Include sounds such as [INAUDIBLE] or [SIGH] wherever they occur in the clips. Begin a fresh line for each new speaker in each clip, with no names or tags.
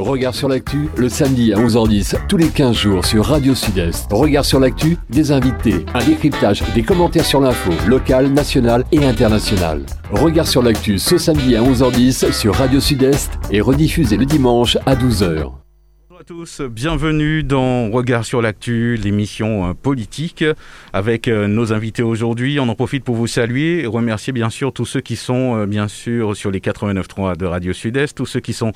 Regard sur l'actu, le samedi à 11h10, tous les 15 jours sur Radio Sud-Est. Regard sur l'actu, des invités, un décryptage, des commentaires sur l'info, locale, nationale et internationale. Regard sur l'actu ce samedi à 11h10 sur Radio Sud-Est et rediffusé le dimanche à 12h.
Bonjour à tous, bienvenue dans Regard sur l'actu, l'émission euh, politique avec euh, nos invités aujourd'hui. On en profite pour vous saluer et remercier bien sûr tous ceux qui sont euh, bien sûr sur les 89.3 de Radio Sud-Est, tous ceux qui sont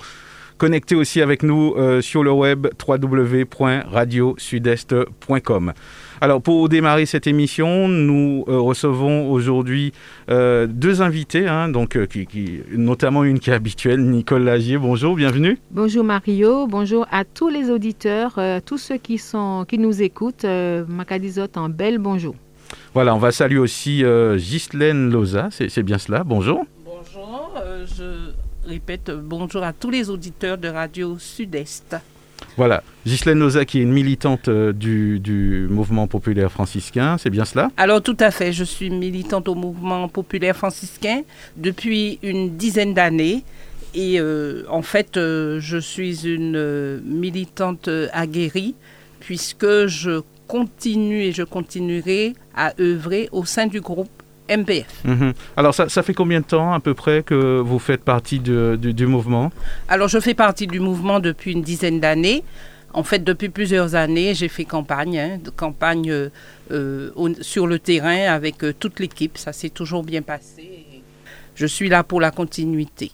connectés aussi avec nous sur le web www.radiosudest.com. Alors pour démarrer cette émission, nous recevons aujourd'hui deux invités, hein, donc qui, notamment une qui est habituelle, Nicole Lagier. Bonjour, bienvenue.
Bonjour Mario, bonjour à tous les auditeurs, tous ceux qui sont qui nous écoutent. Macadizot en bel bonjour.
Voilà, on va saluer aussi Ghislaine Loza, c'est bien cela. Bonjour.
Bonjour, je répète bonjour à tous les auditeurs de Radio Sud-Est.
Voilà, Ghislaine Loza qui est une militante du, du, mouvement populaire franciscain, c'est bien cela?
Alors tout à fait, je suis militante au mouvement populaire franciscain depuis une dizaine d'années. Et euh, en fait, euh, je suis une euh, militante aguerrie puisque je continue et je continuerai à œuvrer au sein du groupe MPF.
Mmh. Alors ça, ça, fait combien de temps à peu près que vous faites partie de, du, du, mouvement?
Alors je fais partie du mouvement depuis une dizaine d'années. En fait, depuis plusieurs années, j'ai fait campagne, hein, campagne euh, euh, sur le terrain avec euh, toute l'équipe. Ça s'est toujours bien passé. Je suis là pour la continuité.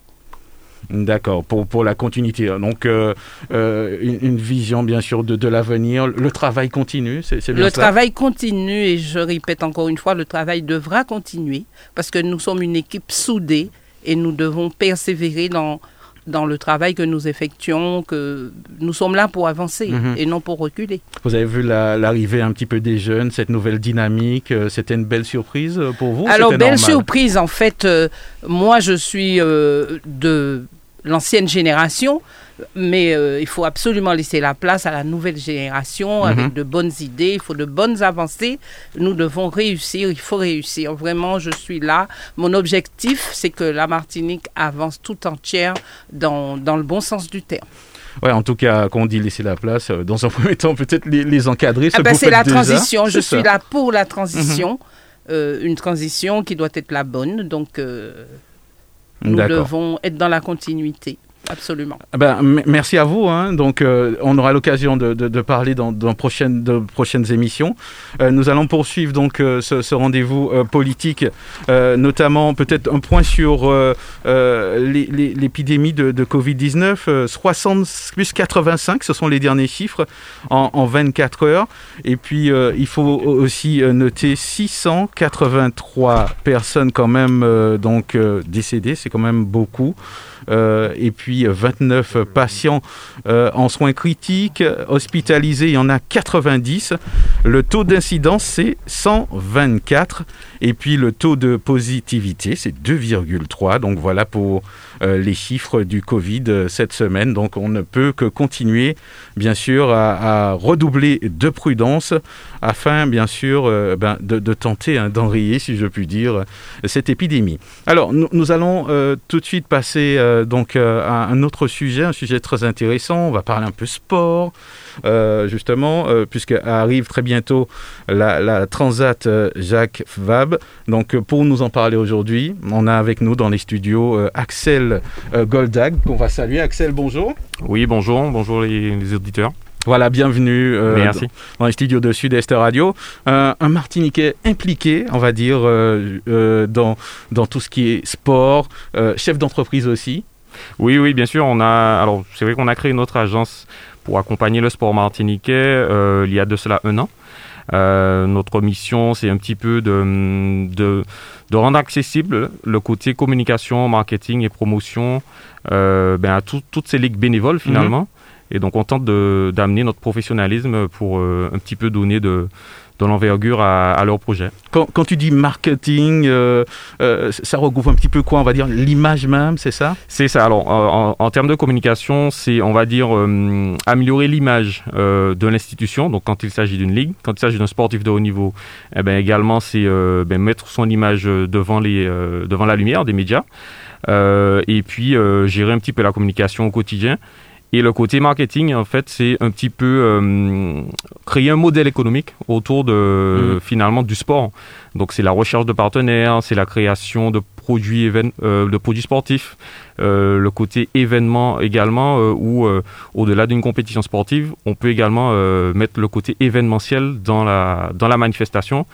D'accord, pour, pour la continuité. Donc, euh, euh, une, une, vision, bien sûr, de, de l'avenir. Le travail continue, c'est bien
Le
ça?
travail continue, et je répète encore une fois, le travail devra continuer, parce que nous sommes une équipe soudée, et nous devons persévérer dans, dans le travail que nous effectuons, que nous sommes là pour avancer
Mhm.
et non pour reculer.
Vous avez vu l'arrivée la, un petit peu des jeunes, cette nouvelle dynamique, euh, c'était une belle surprise pour vous
Alors, belle
normal
surprise, en fait, euh, moi je suis euh, de l'ancienne génération, mais euh, il faut absolument laisser la place à la nouvelle génération
Mhm.
mm -hmm. avec de bonnes idées, il faut de bonnes avancées. Nous devons réussir, il faut réussir. Vraiment, je suis là. Mon objectif, c'est que la Martinique avance tout entière dans, dans le bon sens du terme.
Ouais, en tout cas, quand on dit laisser la place, euh, dans un [LAUGHS] premier temps, peut-être les, les, encadrer.
Ah ben, c'est la
déjà.
transition. Je suis là pour la transition. Mm -hmm. euh, une transition qui doit être la bonne. Donc, euh, nous devons être dans la continuité. Absolument.
Ben, merci à vous. Hein. Donc, euh, on aura l'occasion de, parler dans, dans prochaines, de prochaines émissions. Euh, nous allons poursuivre donc euh, ce, rendez-vous politique, notamment peut-être un point sur l'épidémie de, de Covid-19. 60 plus 85, ce sont les derniers chiffres en, en 24 heures. Et puis, il faut aussi noter 683 personnes quand même donc décédées. C'est quand même beaucoup. Euh, et puis 29 patients euh, en soins critiques, hospitalisés, il y en a 90. Le taux d'incidence, c'est 124. Et puis le taux de positivité, c'est 2,3. Donc voilà pour euh, les chiffres du Covid cette semaine. Donc on ne peut que continuer, bien sûr, à redoubler de prudence afin, bien sûr, ben, de, tenter hein, d'enrayer, si je puis dire, cette épidémie. Alors nous, allons tout de suite passer donc euh, à un autre sujet, un sujet très intéressant. On va parler un peu sport, euh, justement, euh, puisque arrive très bientôt la, la Transat Jacques Vabre. Donc, pour nous en parler aujourd'hui, on a avec nous dans les studios Axel Goldag, qu'on va saluer. Axel, bonjour.
Oui, bonjour, bonjour les auditeurs.
Voilà, bienvenue
euh, Merci.
Dans, les studios de Sud-Est Radio. Euh, un Martiniquais impliqué, on va dire, euh, dans, dans tout ce qui est sport, chef d'entreprise aussi.
Oui, oui, bien sûr. On a, alors, c'est vrai qu'on a créé notre agence pour accompagner le sport martiniquais il y a de cela un an. Euh, notre mission, c'est un petit peu de, de, de, rendre accessible le côté communication, marketing et promotion euh, ben à tout, toutes ces ligues bénévoles finalement. Et donc, on tente d'amener notre professionnalisme pour euh, un petit peu donner de, de l'envergure à, à, leur projet.
Quand, quand, tu dis marketing, euh, euh, ça regroupe un petit peu quoi? On va dire l'image même, c'est ça?
C'est ça. Alors, en, en, termes de communication, c'est, on va dire, euh, améliorer l'image de l'institution. Donc, quand il s'agit d'une ligue, quand il s'agit d'un sportif de haut niveau, eh ben, également, c'est ben, mettre son image devant, les, devant la lumière des médias. et puis, gérer un petit peu la communication au quotidien Et le côté marketing, en fait, c'est un petit peu euh, créer un modèle économique autour de
Mhm.
finalement du sport. Donc c'est la recherche de partenaires, c'est la création de produits euh, de produits sportifs, euh, le côté événement également euh, où euh, au-delà d'une compétition sportive, on peut également euh, mettre le côté événementiel dans la dans la manifestation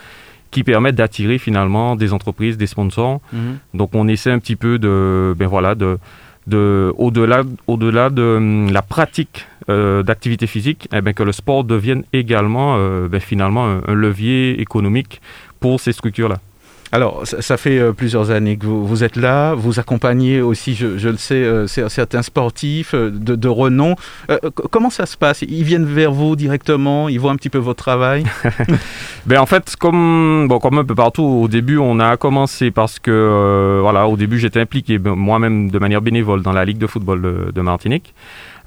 qui permet d'attirer finalement des entreprises, des sponsors.
Mhm.
Donc on essaie un petit peu de, ben voilà, de, de au-delà, au-delà de hum, la pratique euh, d'activité physique, eh ben, que le sport devienne également euh, ben, finalement un, un levier économique pour ces structures-là.
Alors, ça, fait euh, plusieurs années que vous, êtes là, vous accompagnez aussi, je, le sais, euh, cer- certains sportifs euh, de, renom. Comment ça se passe? Ils viennent vers vous directement, ils voient un petit peu votre travail? [LAUGHS]
Ben en fait, comme bon, comme un peu partout, au début, on a commencé parce que voilà, au début, j'étais impliqué ben, moi-même de manière bénévole dans la ligue de football de Martinique.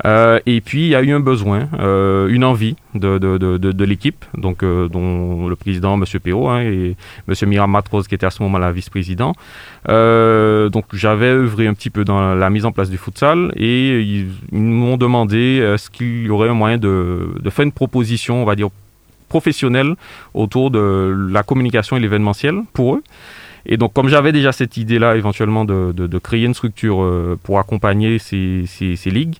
Euh, et puis, il y a eu un besoin, euh, une envie de, de, de, de, l'équipe, donc euh, dont le président, Monsieur Perrault, hein, et Monsieur Miram Matrose, qui était à ce moment-là vice-président. Euh, donc, j'avais œuvré un petit peu dans la mise en place du futsal et ils, ils m'ont demandé euh, est-ce qu'il y aurait un moyen de, de faire une proposition, on va dire professionnelle autour de la communication et l'événementiel pour eux. Et donc, comme j'avais déjà cette idée-là, éventuellement, de, de, de créer une structure euh, pour accompagner ces, ces, ces ligues,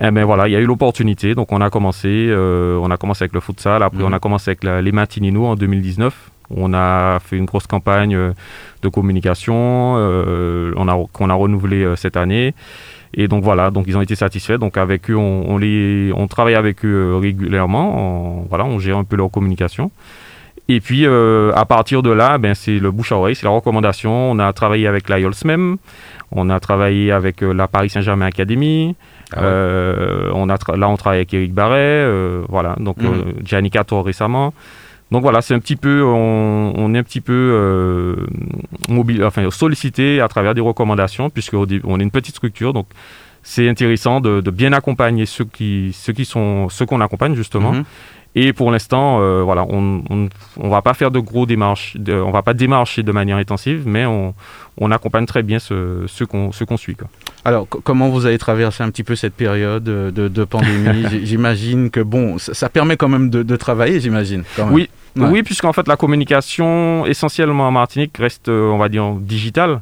eh ben voilà, il y a eu l'opportunité. Donc, on a commencé, euh, on a commencé avec le futsal. Après, on a commencé avec la- les Matinino en 2019. On a fait une grosse campagne euh, de communication, euh, on a qu'on a renouvelé euh, cette année. Et donc voilà, donc ils ont été satisfaits. Donc avec eux, on, on les, on travaille avec eux euh, régulièrement. On, voilà, on gère un peu leur communication. Et puis euh, à partir de là, ben c'est le bouche à oreille, c'est la recommandation. On a travaillé avec l'IOLS même, on a travaillé avec euh, la Paris Saint-Germain Academy.
Ah ouais.
Euh, on a là on travaille avec Eric Barret, voilà. Donc euh, Gianni Cator récemment. Donc voilà, c'est un petit peu, on, on est un petit peu mobile, enfin sollicité à travers des recommandations, puisque au dé- on est une petite structure, donc c'est intéressant de, de bien accompagner ceux qui, ceux qui sont, ceux qu'on accompagne justement.
Mhm.
Et pour l'instant, euh, voilà, on, on, on va pas faire de gros démarches, de, on va pas démarcher de manière intensive, mais on, on accompagne très bien ce- ceux qu'on, qu'on suit. Quoi.
Alors, co- comment vous avez traversé un petit peu cette période de, de pandémie [LAUGHS] J'imagine que, bon, ça, ça permet quand même de, de travailler, j'imagine.
Oui,
Ouais.
Oui, puisqu'en fait la communication essentiellement en Martinique reste, euh, on va dire, digitale.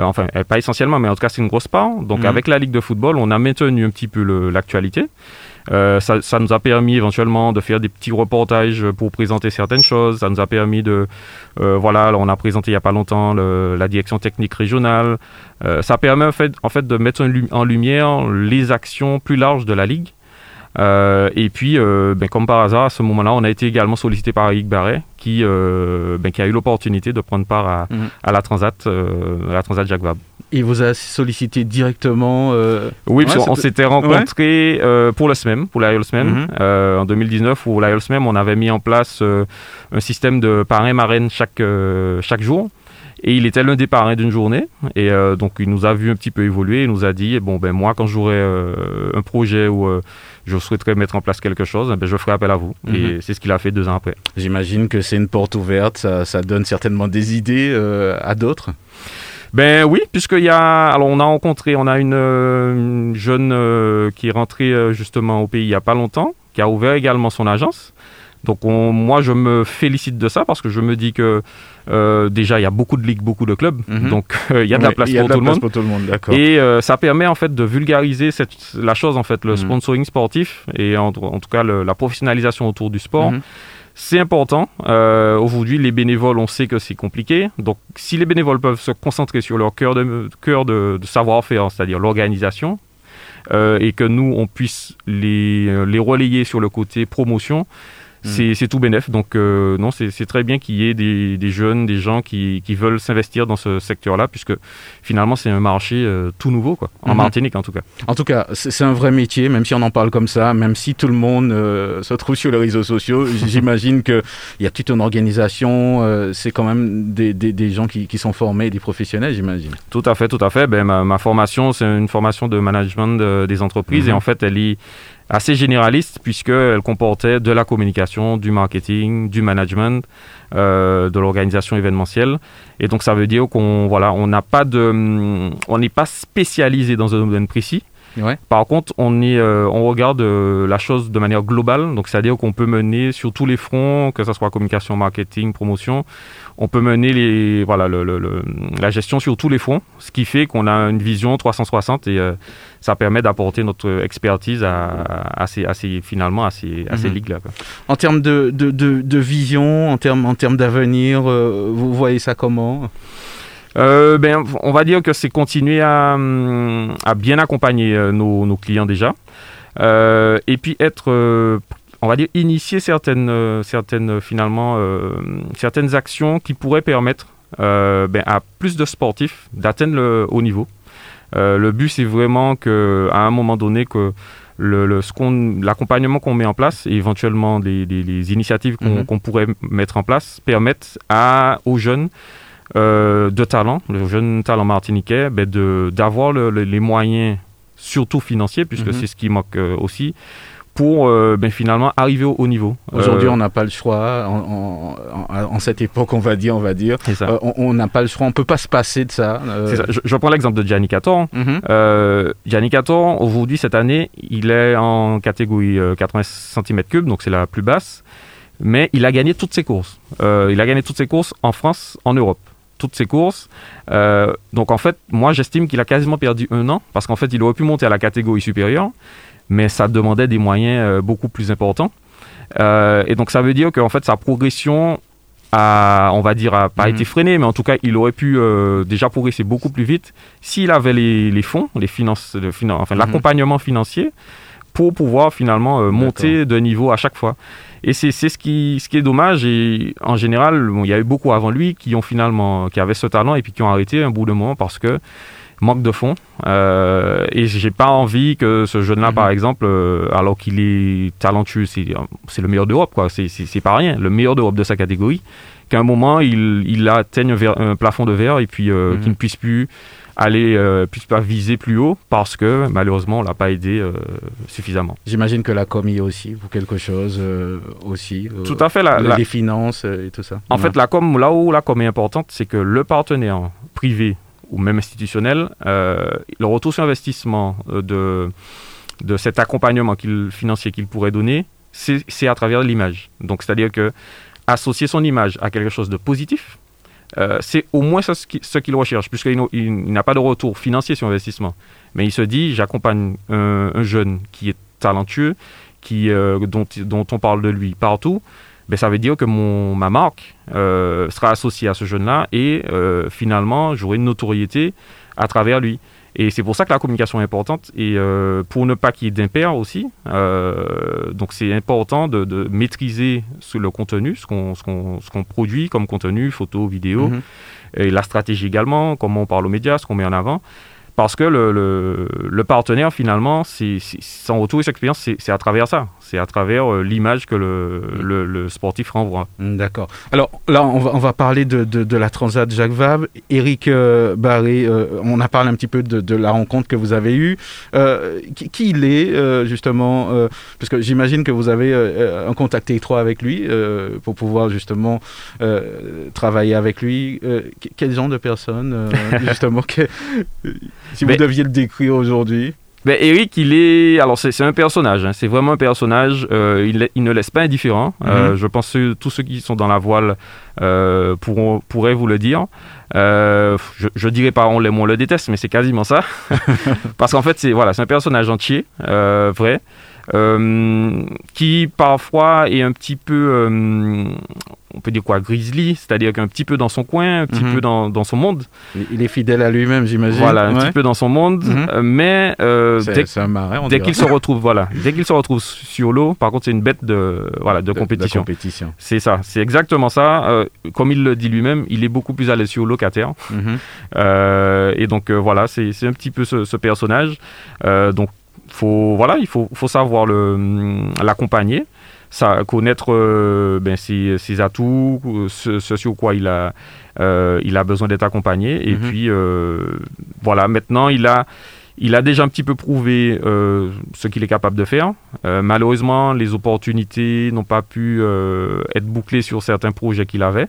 Euh, enfin, pas essentiellement, mais en tout cas c'est une grosse part. Donc
Mhm.
avec la Ligue de football, on a maintenu un petit peu l'actualité. Euh, ça, ça nous a permis éventuellement de faire des petits reportages pour présenter certaines choses. Ça nous a permis de, euh, voilà, là, on a présenté il y a pas longtemps le- la direction technique régionale. Euh, ça permet en fait, en fait de mettre en lu- en lumière les actions plus larges de la ligue. Euh, et puis, euh, ben, comme par hasard, à ce moment-là, on a été également sollicité par Eric Barret, qui, euh, ben, qui a eu l'opportunité de prendre part à,
Mhm.
à la Transat, à la Transat Jacques Vabre.
Il vous a sollicité directement. euh,
Oui, parce
Ouais,
qu'on s'était rencontrés euh, pour le SMEM, pour SMEM,
Mhm.
euh, en 2019, où l'IOL SMEM, on avait mis en place euh, un système de parrain-marraine chaque, euh, chaque jour. Et il était l'un des parrains d'une journée. Et euh, donc, il nous a vu un petit peu évoluer. Il nous a dit bon, ben, moi, quand j'aurai euh, un projet où euh, je souhaiterais mettre en place quelque chose, ben, je ferai appel à vous.
Mhm.
Et c'est ce qu'il a fait deux ans après.
J'imagine que c'est une porte ouverte, ça, ça donne certainement des idées euh, à d'autres.
Ben oui, puisqu'il y a, alors on a rencontré, on a une, euh, une jeune euh, qui est rentrée euh, justement au pays il y a pas longtemps, qui a ouvert également son agence. Donc on- moi je me félicite de ça parce que je me dis que euh, déjà il y a beaucoup de ligues, beaucoup de clubs,
Mhm.
donc euh, [LAUGHS] il y a de la place
il y a
pour
de la
tout le
place
monde.
pour tout le monde, d'accord.
Et euh, ça permet en fait de vulgariser cette, la chose en fait, le
Mhm.
sponsoring sportif et en, en tout cas le- la professionnalisation autour du sport.
Mhm.
C'est important. Euh, Aujourd'hui, les bénévoles, on sait que c'est compliqué. Donc, si les bénévoles peuvent se concentrer sur leur cœur de, cœur de, savoir-faire, c'est-à-dire l'organisation, euh, et que nous, on puisse les, euh, les relayer sur le côté promotion, c'est c'est tout bénef. Donc, euh, non, c'est très bien qu'il y ait des, des jeunes, des gens qui, qui veulent s'investir dans ce secteur-là, puisque finalement, c'est un marché euh, tout nouveau, quoi, en
Mhm.
Martinique en tout cas.
En tout cas, c'est un vrai métier, même si on en parle comme ça, même si tout le monde euh, se trouve sur les réseaux sociaux. [LAUGHS] J'imagine qu'il y a toute une organisation, c'est quand même des, des, des gens qui, qui sont formés, des professionnels, j'imagine.
Tout à fait, tout à fait. Ben, ma, ma formation, c'est une formation de management de- des entreprises
Mhm.
et en fait, elle est assez généraliste puisqu'elle comportait de la communication, du marketing, du management, euh, de l'organisation événementielle. Et donc, ça veut dire qu'on voilà, on n'a pas de, hum, on n'est pas spécialisé dans un domaine précis. Par contre, on, est, on regarde la chose de manière globale, donc c'est-à-dire qu'on peut mener sur tous les fronts, que ce soit communication, marketing, promotion, on peut mener les, voilà, la gestion sur tous les fronts, ce qui fait qu'on a une vision 360 et ça permet d'apporter notre expertise à, ces, finalement à ces, à ces mhm. ligues-là.
En termes de, de, vision, en termes, en termes d'avenir, euh, vous voyez ça comment?
Euh, ben, on va dire que c'est continuer à, à, bien accompagner euh, nos, nos clients déjà, et puis être on va dire initier certaines, certaines finalement certaines actions qui pourraient permettre ben, à plus de sportifs d'atteindre le haut niveau. Euh, le but, c'est vraiment qu'à un moment donné, que l'accompagnement qu'on met en place et éventuellement les, initiatives mhm. qu'on pourrait mettre en place permettent à, aux jeunes euh, de talent, les jeunes talents martiniquais, ben d'avoir les moyens, surtout financiers, puisque mhm. c'est ce qui manque euh, aussi, pour euh, ben, finalement arriver au haut niveau.
Aujourd'hui, on n'a pas le choix. En, cette époque, on va dire, on va dire, euh, on n'a pas le choix. On peut pas se passer de ça.
Je, prends l'exemple de Gianni. Mhm. Gianni Cator, aujourd'hui, cette année, il est en catégorie 80 cm3, donc c'est la plus basse. Mais il a gagné toutes ses courses. il a gagné toutes ses courses en France, en Europe toutes ses courses. donc en fait, moi j'estime qu'il a quasiment perdu un an parce qu'en fait il aurait pu monter à la catégorie supérieure mais ça demandait des moyens euh, beaucoup plus importants. Euh, et donc ça veut dire qu'en fait sa progression a, on va dire, a pas mhm. été freinée, mais en tout cas il aurait pu euh, déjà progresser beaucoup plus vite s'il avait les, fonds, les finances, enfin mhm. l'accompagnement financier pour pouvoir finalement monter de niveau à chaque fois. Et c'est ce qui, ce qui est dommage. Et en général, il y a eu beaucoup avant lui qui ont finalement, qui avaient ce talent et puis qui ont arrêté un bout de moment parce que manque de fonds. Euh, et j'ai pas envie que ce jeune-là, par mhm. exemple, euh, alors qu'il est talentueux, c'est le meilleur d'Europe, quoi. C'est pas rien, le meilleur d'Europe de sa catégorie, qu'à un moment, il, il atteigne un, plafond de verre et puis euh, mhm. qu'il ne puisse plus aller, puisse pas viser plus haut parce que malheureusement, on l'a pas aidé suffisamment.
J'imagine que la com y est aussi pour quelque chose aussi.
tout à fait. La,
les finances et tout ça.
En fait, la com, là où la com est importante, c'est que le partenaire privé ou même institutionnel, euh, le retour sur investissement euh, de, de cet accompagnement financier qu'il pourrait donner, c'est à travers l'image. Donc, c'est-à-dire que associer son image à quelque chose de positif, euh, c'est au moins ce qu'il recherche, puisqu'il n'a pas de retour financier sur investissement. Mais il se dit, j'accompagne un, jeune qui est talentueux, qui, dont, dont on parle de lui partout, ben, ça veut dire que mon, ma marque euh, sera associée à ce jeune-là et euh, finalement, j'aurai une notoriété à travers lui. Et c'est pour ça que la communication est importante et euh, pour ne pas qu'il y ait d'impair aussi. donc c'est important de, de, maîtriser le contenu, ce qu'on qu'on produit comme contenu, photo, vidéo, mm-hmm. et la stratégie également, comment on parle aux médias, ce qu'on met en avant parce que le, le, le partenaire, finalement, c'est, son retour et sa expérience, c'est, à travers ça. C'est à travers euh, l'image que le, le, sportif renvoie.
D'accord. Alors là, on va, on va parler de, de, de, la Transat Jacques Vabre. Eric euh, Barré, euh, on a parlé un petit peu de, de la rencontre que vous avez eue. Qui, qui, il est, justement Parce que j'imagine que vous avez un contact étroit avec lui pour pouvoir, justement, travailler avec lui. quel genre de personne, [LAUGHS] justement que, si vous deviez le décrire aujourd'hui?
Ben, Eric, il est. Alors, c'est un personnage. Hein. C'est vraiment un personnage. Euh, il, il, ne laisse pas indifférent. Euh, mhm. je pense que tous ceux qui sont dans la voile euh, pourront, pourraient vous le dire. je, je dirais pas on l'aime, on le déteste, mais c'est quasiment ça. [LAUGHS] Parce qu'en fait, c'est voilà, un personnage entier, vrai. Qui parfois est un petit peu on peut dire quoi, grizzly, c'est-à-dire qu'un petit peu dans son coin, un petit mhm. peu dans, dans, son monde.
Il est fidèle à lui-même, j'imagine.
Voilà, un petit peu dans son monde, mhm. euh, mais euh, dès, dès qu'il se retrouve, voilà, dès qu'il se retrouve sur l'eau, par contre, c'est une bête de, voilà, de, compétition.
compétition.
C'est ça, c'est exactement ça. Euh, comme il le dit lui-même, il est beaucoup plus à l'aise sur l'eau qu'à terre. Mhm. et donc voilà, c'est un petit peu ce, ce personnage. donc faut, voilà, il faut, faut savoir l'accompagner ça, connaître euh, ben, ses, atouts, ce, sur quoi il a, euh, il a besoin d'être accompagné. Et mhm. puis, euh, voilà, maintenant, il a, il a déjà un petit peu prouvé ce qu'il est capable de faire. malheureusement, les opportunités n'ont pas pu être bouclées sur certains projets qu'il avait.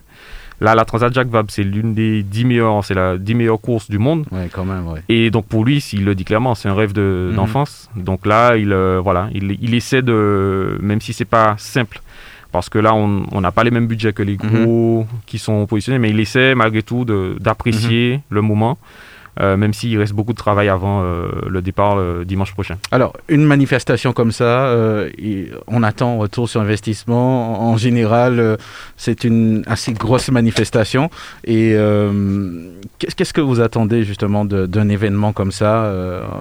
Là, la Transat Jacques Vabre, c'est l'une des 10 meilleures, c'est la 10 meilleures courses du monde.
Ouais, quand même, ouais.
Et donc pour lui, s'il le dit clairement, c'est un rêve de-
Mhm.
d'enfance. Donc là, il, euh, voilà, il, il essaie de, même si c'est pas simple, parce que là, on n'a pas les mêmes budgets que les gros qui sont positionnés, mais il essaie malgré tout de- d'apprécier le moment, euh, même s'il reste beaucoup de travail avant euh, le départ euh, dimanche prochain.
Alors, une manifestation comme ça, on attend retour sur investissement. En général, c'est une assez grosse manifestation. Et qu'est-ce que vous attendez justement d'un événement comme ça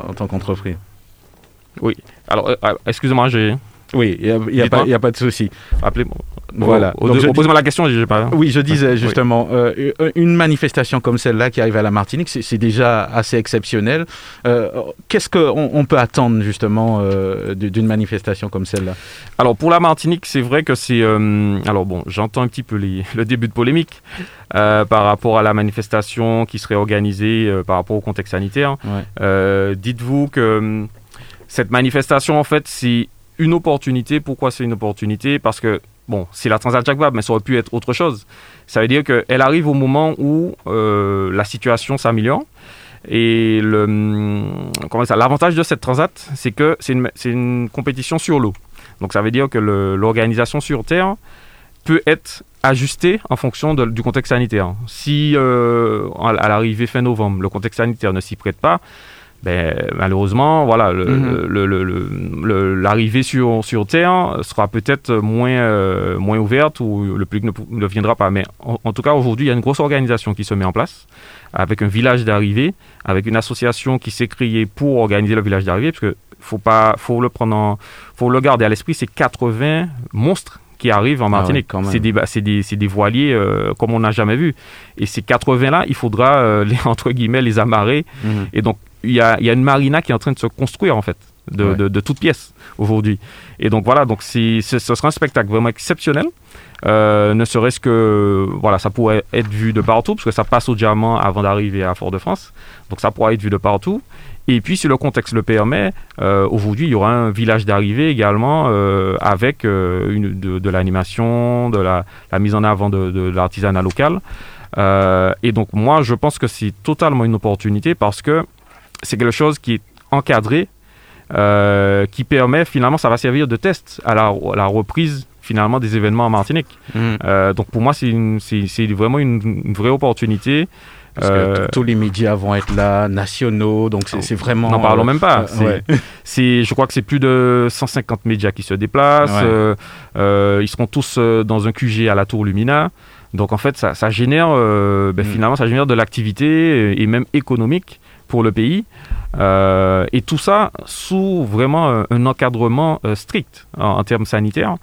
en tant qu'entreprise?
Alors, euh, euh, excusez-moi, j'ai
Oui, il n'y a, y pas- il y a pas de souci.
appelé.
Voilà.
Au-
Donc, je-
Posez-moi la question, j'ai pas.
Oui, je disais
Oui.
justement, euh, une manifestation comme celle-là qui arrive à la Martinique, c'est c'est déjà assez exceptionnel. Euh, Qu'est-ce qu'on on peut attendre justement euh, d'une manifestation comme celle-là?
Alors pour la Martinique, c'est vrai que c'est... alors bon, j'entends un petit peu les- [LAUGHS] le début de polémique par rapport à la manifestation qui serait organisée par rapport au contexte sanitaire.
Ouais.
Dites-vous que cette manifestation, en fait, c'est une opportunité. Pourquoi c'est une opportunité? Parce que, bon, c'est la Transat Jacques Vabre, mais ça aurait pu être autre chose. Ça veut dire qu'elle arrive au moment où euh, la situation s'améliore. Et le, hum, l'avantage de cette transat, c'est que c'est une, compétition sur l'eau. Donc ça veut dire que l'organisation sur Terre peut être ajustée en fonction du contexte sanitaire. Si euh, à l'arrivée fin novembre, le contexte sanitaire ne s'y prête pas, ben, malheureusement, voilà,
Mhm.
l'arrivée sur, sur Terre sera peut-être moins, euh, moins ouverte ou le public ne, ne viendra pas. Mais en, en tout cas, aujourd'hui, il y a une grosse organisation qui se met en place avec un village d'arrivée, avec une association qui s'est créée pour organiser le village d'arrivée, parce que faut pas, faut le prendre, en- faut le garder à l'esprit, c'est 80 monstres qui arrivent en
Ah
Martinique.
ouais, quand même.
c'est des, des, des voiliers euh, comme on n'a jamais vu. Et ces 80 là, il faudra euh, [LAUGHS] les entre guillemets les amarrer. Et donc il y a, y a une marina qui est en train de se construire en fait. De,
Ouais.
de, de toutes pièces aujourd'hui. Et donc voilà, donc c'est- ce sera un spectacle vraiment exceptionnel. Euh, ne serait-ce que voilà, ça pourrait être vu de partout parce que ça passe au diamant avant d'arriver à Fort-de-France. Donc ça pourra être vu de partout. Et puis si le contexte le permet, euh, aujourd'hui il y aura un village d'arrivée également euh, avec une, de, l'animation, de la, mise en avant de, l'artisanat local. Et donc moi je pense que c'est totalement une opportunité parce que c'est quelque chose qui est encadré, qui permet finalement ça va servir de test à la reprise finalement des événements en Martinique.
Mhm.
Euh, donc pour moi c'est vraiment une, une vraie opportunité.
Parce que
Euh,
tous les médias vont être là, nationaux, donc c'est vraiment.
N'en parlons même pas.
euh, ouais. [LAUGHS]
je crois que c'est plus de 150 médias qui se déplacent.
Ouais.
Ils seront tous dans un QG à la Tour Lumina. Donc en fait, ça, ça génère, euh, ben,
Mm.
finalement, ça génère de l'activité et même économique pour le pays. Euh, et tout ça sous vraiment un, un encadrement euh, strict en, en termes sanitaires.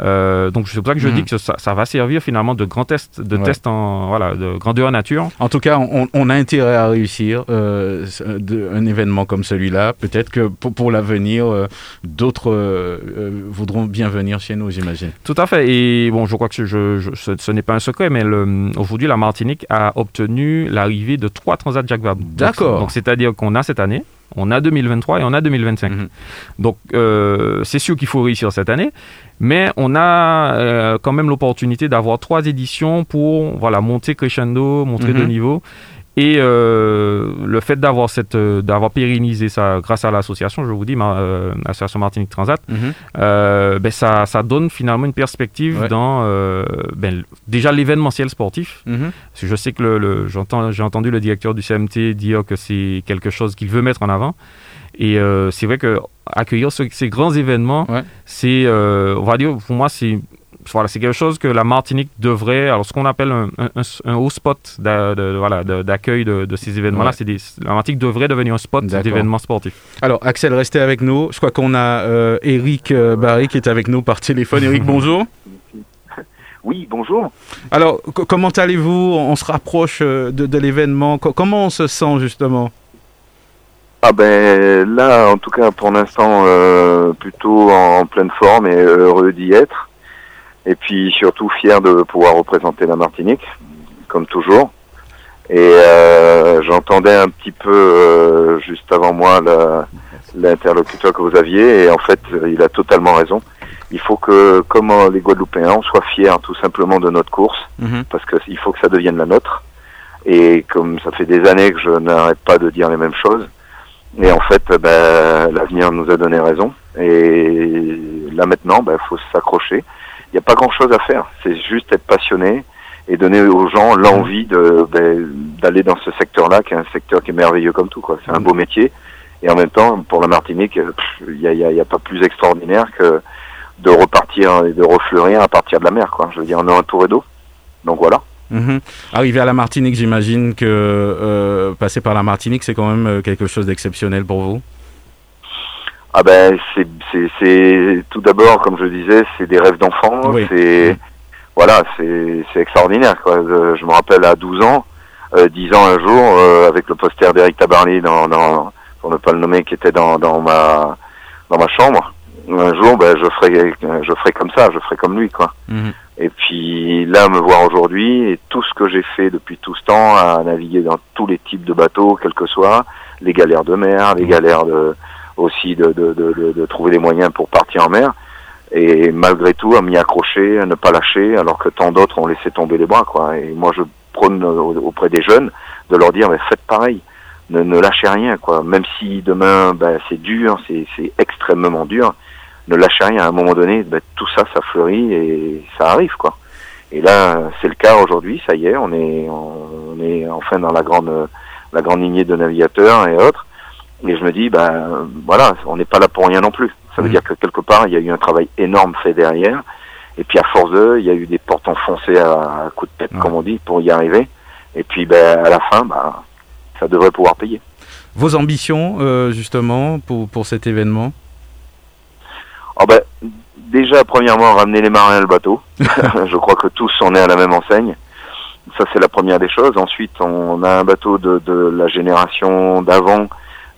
Euh, donc c'est pour ça que je
Mhm.
dis que ça, ça va servir finalement de grand test, de
Ouais.
test en voilà, de grandeur nature.
En tout cas, on, on a intérêt à réussir euh, de- un événement comme celui-là. Peut-être que pour, pour l'avenir, euh, d'autres voudront bien venir chez nous, j'imagine.
Tout à fait. Et bon, je crois que je, je- ce, ce n'est pas un secret, mais aujourd'hui, la Martinique a obtenu l'arrivée de trois transats Jacques Vabre.
D'accord.
Donc, c'est-à-dire qu'on a cette année, on a 2023 et on a 2025.
Mhm.
Donc, c'est sûr qu'il faut réussir cette année, mais on a euh, quand même l'opportunité d'avoir trois éditions pour voilà monter crescendo, montrer
Mhm.
de niveau. Et euh, le fait d'avoir cette, euh, d'avoir pérennisé ça grâce à l'association, je vous dis, ma, euh, l'association Martinique Transat,
Mhm.
euh, ben ça, ça donne finalement une perspective
Ouais.
dans euh, ben, déjà l'événementiel sportif.
Mhm.
Parce que je sais que le, le- j'entends, j'ai entendu le directeur du CMT dire que c'est quelque chose qu'il veut mettre en avant. Et euh, c'est vrai que accueillir ce- ces grands événements,
Ouais.
c'est, euh, on va dire, pour moi, c'est voilà, c'est quelque chose que la Martinique devrait, alors ce qu'on appelle un, un, haut spot d'a- de, voilà, de- d'accueil de, de ces événements-là,
Ouais.
la Martinique devrait devenir un spot d'événements sportifs.
Alors, Axel, restez avec nous. Je crois qu'on a euh, Eric euh, Barry qui est avec nous par téléphone. Eric, [LAUGHS] bonjour.
Oui, bonjour.
Alors, co- comment allez-vous? On se rapproche de, de l'événement. Co- comment on se sent justement?
Ah ben là, en tout cas pour l'instant, euh, plutôt en pleine forme et heureux d'y être. Et puis surtout fier de pouvoir représenter la Martinique, comme toujours. Et euh, j'entendais un petit peu euh, juste avant moi l'interlocuteur que vous aviez, et en fait, il a totalement raison. Il faut que, comme les Guadeloupéens, on soit fiers tout simplement de notre course,
Mhm.
parce qu'il faut que ça devienne la nôtre. Et comme ça fait des années que je n'arrête pas de dire les mêmes choses, et en fait, ben, l'avenir nous a donné raison. Et là maintenant, il faut s'accrocher. Il n'y a pas grand-chose à faire. C'est juste être passionné et donner aux gens l'envie de ben, d'aller dans ce secteur-là, qui est un secteur qui est merveilleux comme tout. quoi. C'est un beau métier. Et en même temps, pour la Martinique, pff, il n'y a, il y a- il y a pas plus extraordinaire que de repartir et de refleurir à partir de la mer. Quoi. Je veux dire, on est entouré d'eau. Donc voilà.
Mhm. Arrivé à la Martinique, j'imagine que euh, passer par la Martinique, c'est quand même euh, quelque chose d'exceptionnel pour vous?
Ah ben c'est tout d'abord comme je disais c'est des rêves d'enfant
Oui.
c'est voilà c'est extraordinaire quoi je, me rappelle à 12 ans euh, 10 ans un jour euh, avec le poster d'Eric Tabarly dans dans pour ne pas le nommer qui était dans dans ma dans ma chambre un jour ben je ferai je ferai comme ça je ferai comme lui quoi
Mhm.
Et puis là me voir aujourd'hui et tout ce que j'ai fait depuis tout ce temps à naviguer dans tous les types de bateaux quels que soient les galères de mer les galères de aussi de, de, de, de, de trouver les moyens pour partir en mer. Et malgré tout, à m'y accrocher, à ne pas lâcher, alors que tant d'autres ont laissé tomber les bras. Quoi. Et moi, je prône au- auprès des jeunes de leur dire, mais faites pareil. Ne, ne lâchez rien. quoi. Même si demain, ben, c'est dur, c'est c'est extrêmement dur, ne lâchez rien. À un moment donné, ben, tout ça, ça fleurit et ça arrive. quoi. Et là, c'est le cas aujourd'hui. Ça y est, on est, on est enfin dans la grande, la grande lignée de navigateurs et autres. Et je me dis, ben voilà, on n'est pas là pour rien non plus. Ça veut
Mhm.
dire que quelque part, il y a eu un travail énorme fait derrière. Et puis à force de, il y a eu des portes enfoncées à, à coups de tête,
Ouais.
comme on dit, pour y arriver. Et puis ben, à la fin, ben, ça devrait pouvoir payer.
Vos ambitions, euh, justement, pour, pour cet événement?
Oh ben, déjà, premièrement, ramener les marins à le bateau. [LAUGHS] [LAUGHS] je crois que tous on est à la même enseigne. Ça, c'est la première des choses. Ensuite, on a un bateau de, de la génération d'avant,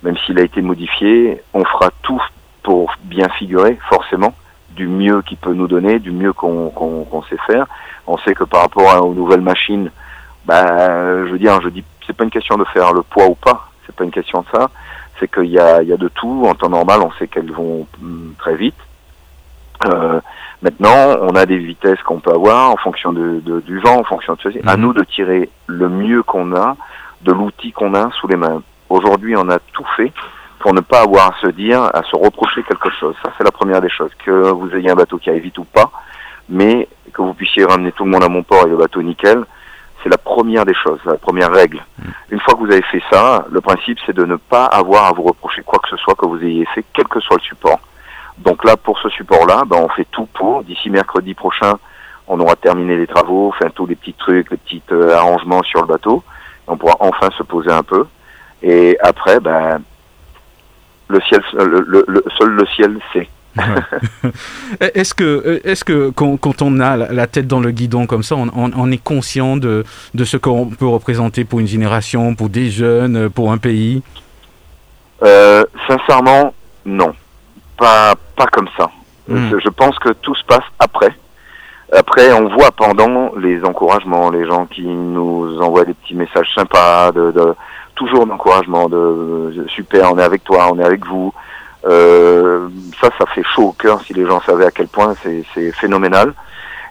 même s'il a été modifié. On fera tout pour bien figurer, forcément, du mieux qu'il peut nous donner, du mieux qu'on qu'on qu'on sait faire. On sait que par rapport à- aux nouvelles machines, ben, je veux dire, je dis, c'est pas une question de faire le poids ou pas. C'est pas une question de ça. C'est qu'il y a, il y a de tout. En temps normal, on sait qu'elles vont hum, très vite. Euh, maintenant, on a des vitesses qu'on peut avoir en fonction de, de- du vent, en fonction de ceci. À
Mhm.
nous de tirer le mieux qu'on a de l'outil qu'on a sous les mains. Aujourd'hui, on a tout fait pour ne pas avoir à se dire, à se reprocher quelque chose. Ça, c'est la première des choses. Que vous ayez un bateau qui aille vite ou pas, mais que vous puissiez ramener tout le monde à mon port et le bateau nickel, c'est la première des choses, la première règle. Une fois que vous avez fait ça, le principe, c'est de ne pas avoir à vous reprocher quoi que ce soit que vous ayez fait, quel que soit le support. Donc là, pour ce support-là, ben, on fait tout pour. D'ici mercredi prochain, on aura terminé les travaux, enfin tous les petits trucs, les petits euh, arrangements sur le bateau. On pourra enfin se poser un peu. Et après, ben, le ciel, le, le- le- seul le ciel sait. [LAUGHS]
Est-ce que, euh, est-ce que quand, quand on a la tête dans le guidon comme ça, on, on- on est conscient de, de ce qu'on peut représenter pour une génération, pour des jeunes, euh, pour un pays?
Euh, sincèrement, non, pas pas comme ça.
Hmm.
Je pense que tout se passe après. Après, on voit pendant les encouragements, les gens qui nous envoient des petits messages sympas, de, de toujours d'encouragement, de, de super, on est avec toi, on est avec vous. Euh, ça, ça fait chaud au cœur si les gens savaient à quel point c'est c'est phénoménal.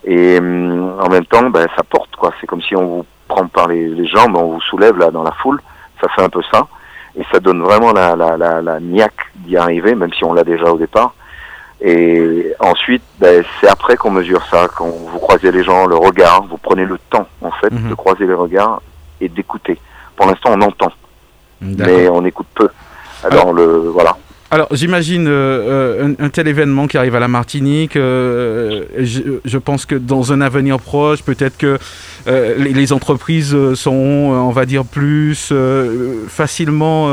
Et hum, en même temps, ben, ça porte quoi. C'est comme si on vous prend par les, les jambes, on vous soulève là dans la foule. Ça fait un peu ça, et ça donne vraiment la la la, la niaque d'y arriver, même si on l'a déjà au départ. Et ensuite, ben, c'est après qu'on mesure ça, quand vous croisez les gens, le regard, vous prenez le temps en fait
Mhm.
de croiser les regards et d'écouter. Pour l'instant, on entend, mais on écoute peu. Alors, le voilà.
Alors, j'imagine euh, euh, un, tel événement qui arrive à la Martinique. euh, je, je pense que dans un avenir proche, peut-être que les, entreprises seront, on va dire, plus facilement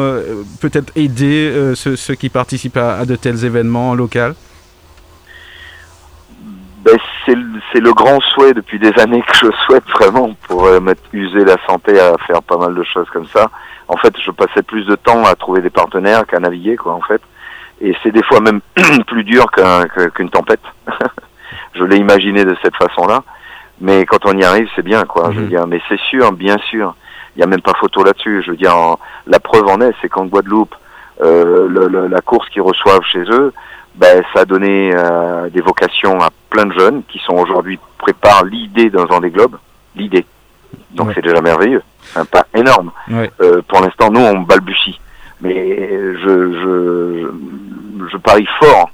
peut-être aider ceux, qui participent à, de tels événements locaux?
Ben, c'est le- grand souhait depuis des années que je souhaite vraiment pour usé la santé à faire pas mal de choses comme ça. En fait, je passais plus de temps à trouver des partenaires qu'à naviguer, quoi, en fait. Et c'est des fois même [CLEARS THROAT] plus dur qu'un- qu'une tempête. [LAUGHS] je l'ai imaginé de cette façon-là. Mais quand on y arrive, c'est bien, quoi. Je veux
Mhm.
dire, mais c'est sûr, bien sûr. Il n'y a même pas photo là-dessus. Je veux dire, en- la preuve en est, c'est qu'en Guadeloupe, euh, le- le- la course qu'ils reçoivent chez eux, ben, ça a donné euh, des vocations à plein de jeunes qui sont aujourd'hui préparent l'idée d'un Vendée Globe, l'idée. Donc
Ouais.
c'est déjà merveilleux, un pas énorme.
Ouais.
Euh, pour l'instant, nous on balbutie, mais je je je, parie fort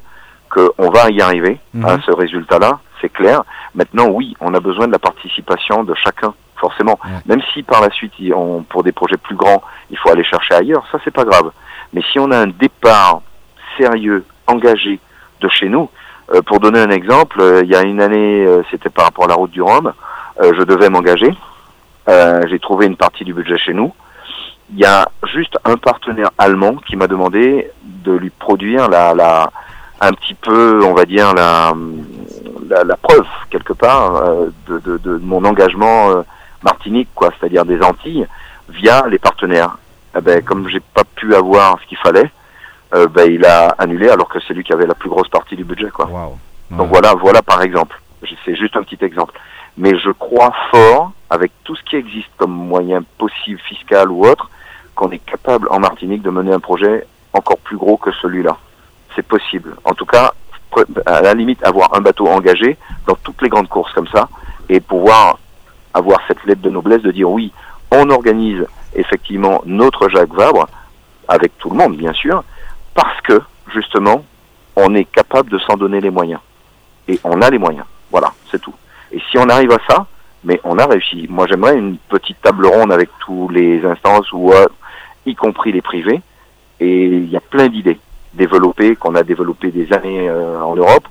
qu'on va y arriver
Mhm.
à ce résultat-là, c'est clair. Maintenant, oui, on a besoin de la participation de chacun, forcément.
Ouais.
Même si par la suite, on, pour des projets plus grands, il faut aller chercher ailleurs, ça c'est pas grave. Mais si on a un départ sérieux, engagé de chez nous, euh, pour donner un exemple, euh, il y a une année, c'était par rapport à la route du Rhum, je devais m'engager. Euh, J'ai trouvé une partie du budget chez nous. Il y a juste un partenaire allemand qui m'a demandé de lui produire la, la, un petit peu, on va dire, la, la, la preuve, quelque part, euh, de, de, de mon engagement euh, martinique, quoi, c'est-à-dire des Antilles, via les partenaires. Eh ben, comme j'ai pas pu avoir ce qu'il fallait, euh, ben, il a annulé alors que c'est lui qui avait la plus grosse partie du budget, quoi.
Waouh.
Donc voilà, voilà par exemple. C'est juste un petit exemple. Mais je crois fort, avec tout ce qui existe comme moyen possible, fiscal ou autre, qu'on est capable en Martinique de mener un projet encore plus gros que celui-là. C'est possible. En tout cas, à la limite, avoir un bateau engagé dans toutes les grandes courses comme ça et pouvoir avoir cette lettre de noblesse de dire oui, on organise effectivement notre Jacques Vabre avec tout le monde, bien sûr, parce que justement, on est capable de s'en donner les moyens. Et on a les moyens. Voilà, c'est tout. Et si on arrive à ça, mais on a réussi. Moi, j'aimerais une petite table ronde avec tous les instances, ou euh, y compris les privés. Et il y a plein d'idées développées, qu'on a développées des années euh, en Europe.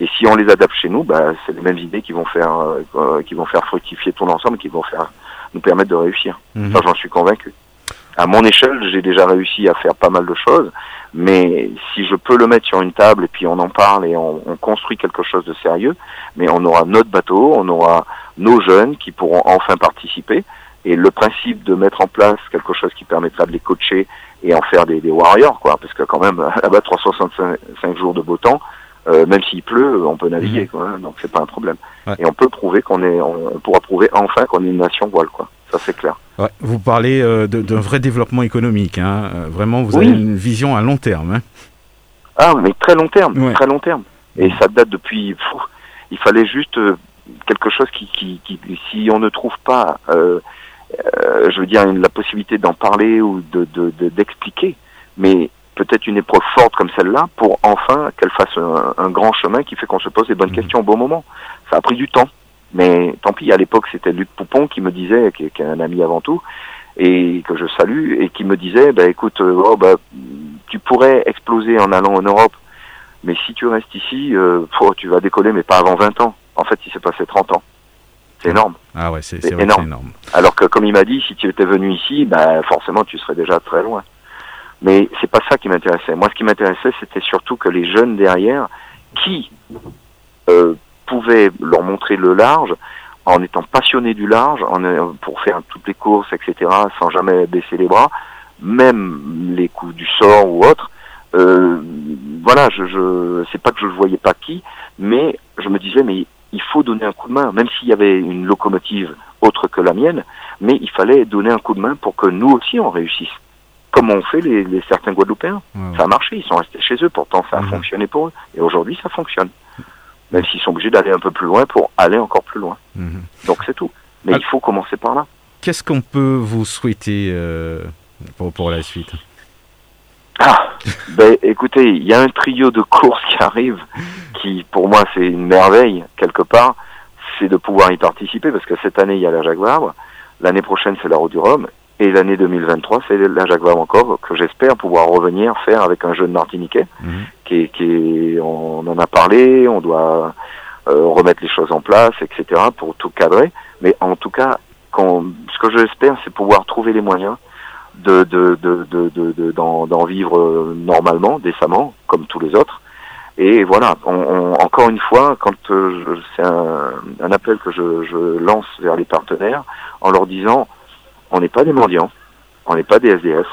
Et si on les adapte chez nous, bah, c'est les mêmes idées qui vont faire, euh, euh, qui vont faire fructifier tout l'ensemble, qui vont faire nous permettre de réussir.
Mhm.
Ça, j'en suis convaincu. À mon échelle, j'ai déjà réussi à faire pas mal de choses, mais si je peux le mettre sur une table et puis on en parle et on, on construit quelque chose de sérieux, mais on aura notre bateau, on aura nos jeunes qui pourront enfin participer. Et le principe de mettre en place quelque chose qui permettra de les coacher et en faire des, des warriors, quoi, parce que quand même [LAUGHS] là-bas 365 jours de beau temps, euh, même s'il pleut, on peut naviguer, quoi, hein, donc c'est pas un problème.
Ouais.
Et on peut prouver qu'on est, on, on pourra prouver enfin qu'on est une nation voile, quoi. Ça c'est clair.
Ouais, vous parlez euh, d'un vrai développement économique. Hein. Euh, Vraiment, vous
Oui.
avez une vision à long terme. hein.
Ah, mais très long terme,
Ouais.
très long terme. Et ça date depuis. il fallait juste euh, quelque chose qui, qui, qui, si on ne trouve pas, je veux dire, la possibilité d'en parler ou de de- de- d'expliquer, mais peut-être une épreuve forte comme celle-là pour enfin qu'elle fasse un, un grand chemin qui fait qu'on se pose les bonnes
Mhm.
questions au bon moment. Ça a pris du temps, mais tant pis. À l'époque, c'était Luc Poupon qui me disait, qui, est- qui est un ami avant tout, et que je salue, et qui me disait, bah écoute, euh, oh, bah, tu pourrais exploser en allant en Europe, mais si tu restes ici, euh, tu vas décoller, mais pas avant 20 ans. En fait, il s'est passé 30 ans. C'est énorme.
Ah ouais, c'est
énorme.
énorme.
Alors que, comme il m'a dit, si tu étais venu ici, bah, forcément, tu serais déjà très loin. Mais c'est pas ça qui m'intéressait. Moi, ce qui m'intéressait, c'était surtout que les jeunes derrière, qui euh, pouvaient leur montrer le large, en étant passionnés du large, en, euh, pour faire toutes les courses, etc., sans jamais baisser les bras, même les coups du sort ou autre. Euh, voilà, je, je c'est pas que je ne voyais pas qui, mais je me disais, mais il faut donner un coup de main, même s'il y avait une locomotive autre que la mienne, mais il fallait donner un coup de main pour que nous aussi on réussisse. Comme ont fait les, les certains Guadeloupéens. Ça a marché, ils sont restés chez eux, pourtant ça a fonctionné pour eux. Et aujourd'hui ça fonctionne. Même s'ils sont obligés d'aller un peu plus loin pour aller encore plus loin.
Mhm.
Donc c'est tout. Mais
Ah.
il faut commencer par là.
Qu'est-ce qu'on peut vous souhaiter euh, pour, pour la suite?
Ah, ben écoutez, il y a un trio de courses qui arrive, qui pour moi c'est une merveille quelque part, c'est de pouvoir y participer parce que cette année il y a la Jacques Vabre, l'année prochaine c'est la Route du Rhum et l'année 2023 c'est la Jacques que j'espère pouvoir revenir faire avec un jeune Martiniquais
Mhm.
qui, est- qui est- on en a parlé, on doit euh, remettre les choses en place, etc. pour tout cadrer. Mais en tout cas, quand, ce que j'espère, c'est pouvoir trouver les moyens de de de de de- de- d'en d'en vivre normalement, décemment, comme tous les autres. Et voilà, on, on- encore une fois, quand euh, c'est un, un appel que je, je lance vers les partenaires, en leur disant, on n'est pas des mendiants, on n'est pas des SDF,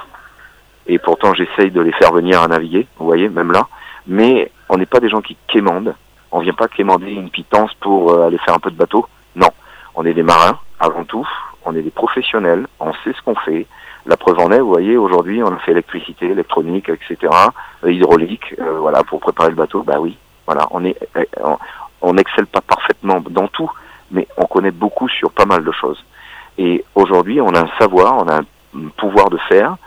et pourtant j'essaye de les faire venir à naviguer, vous voyez, même là, mais on n'est pas des gens qui quémandent, on vient pas quémander une pitance pour euh, aller faire un peu de bateau, non, on est des marins avant tout, on est des professionnels, on sait ce qu'on fait, La preuve en est, vous voyez, aujourd'hui, on a fait électricité, électronique, etc., euh, hydraulique, euh, voilà, pour préparer le bateau. Bah oui, voilà, on est, on n'excelle pas parfaitement dans tout, mais on connaît beaucoup sur pas mal de choses. Et aujourd'hui, on a un savoir, on a un pouvoir de faire,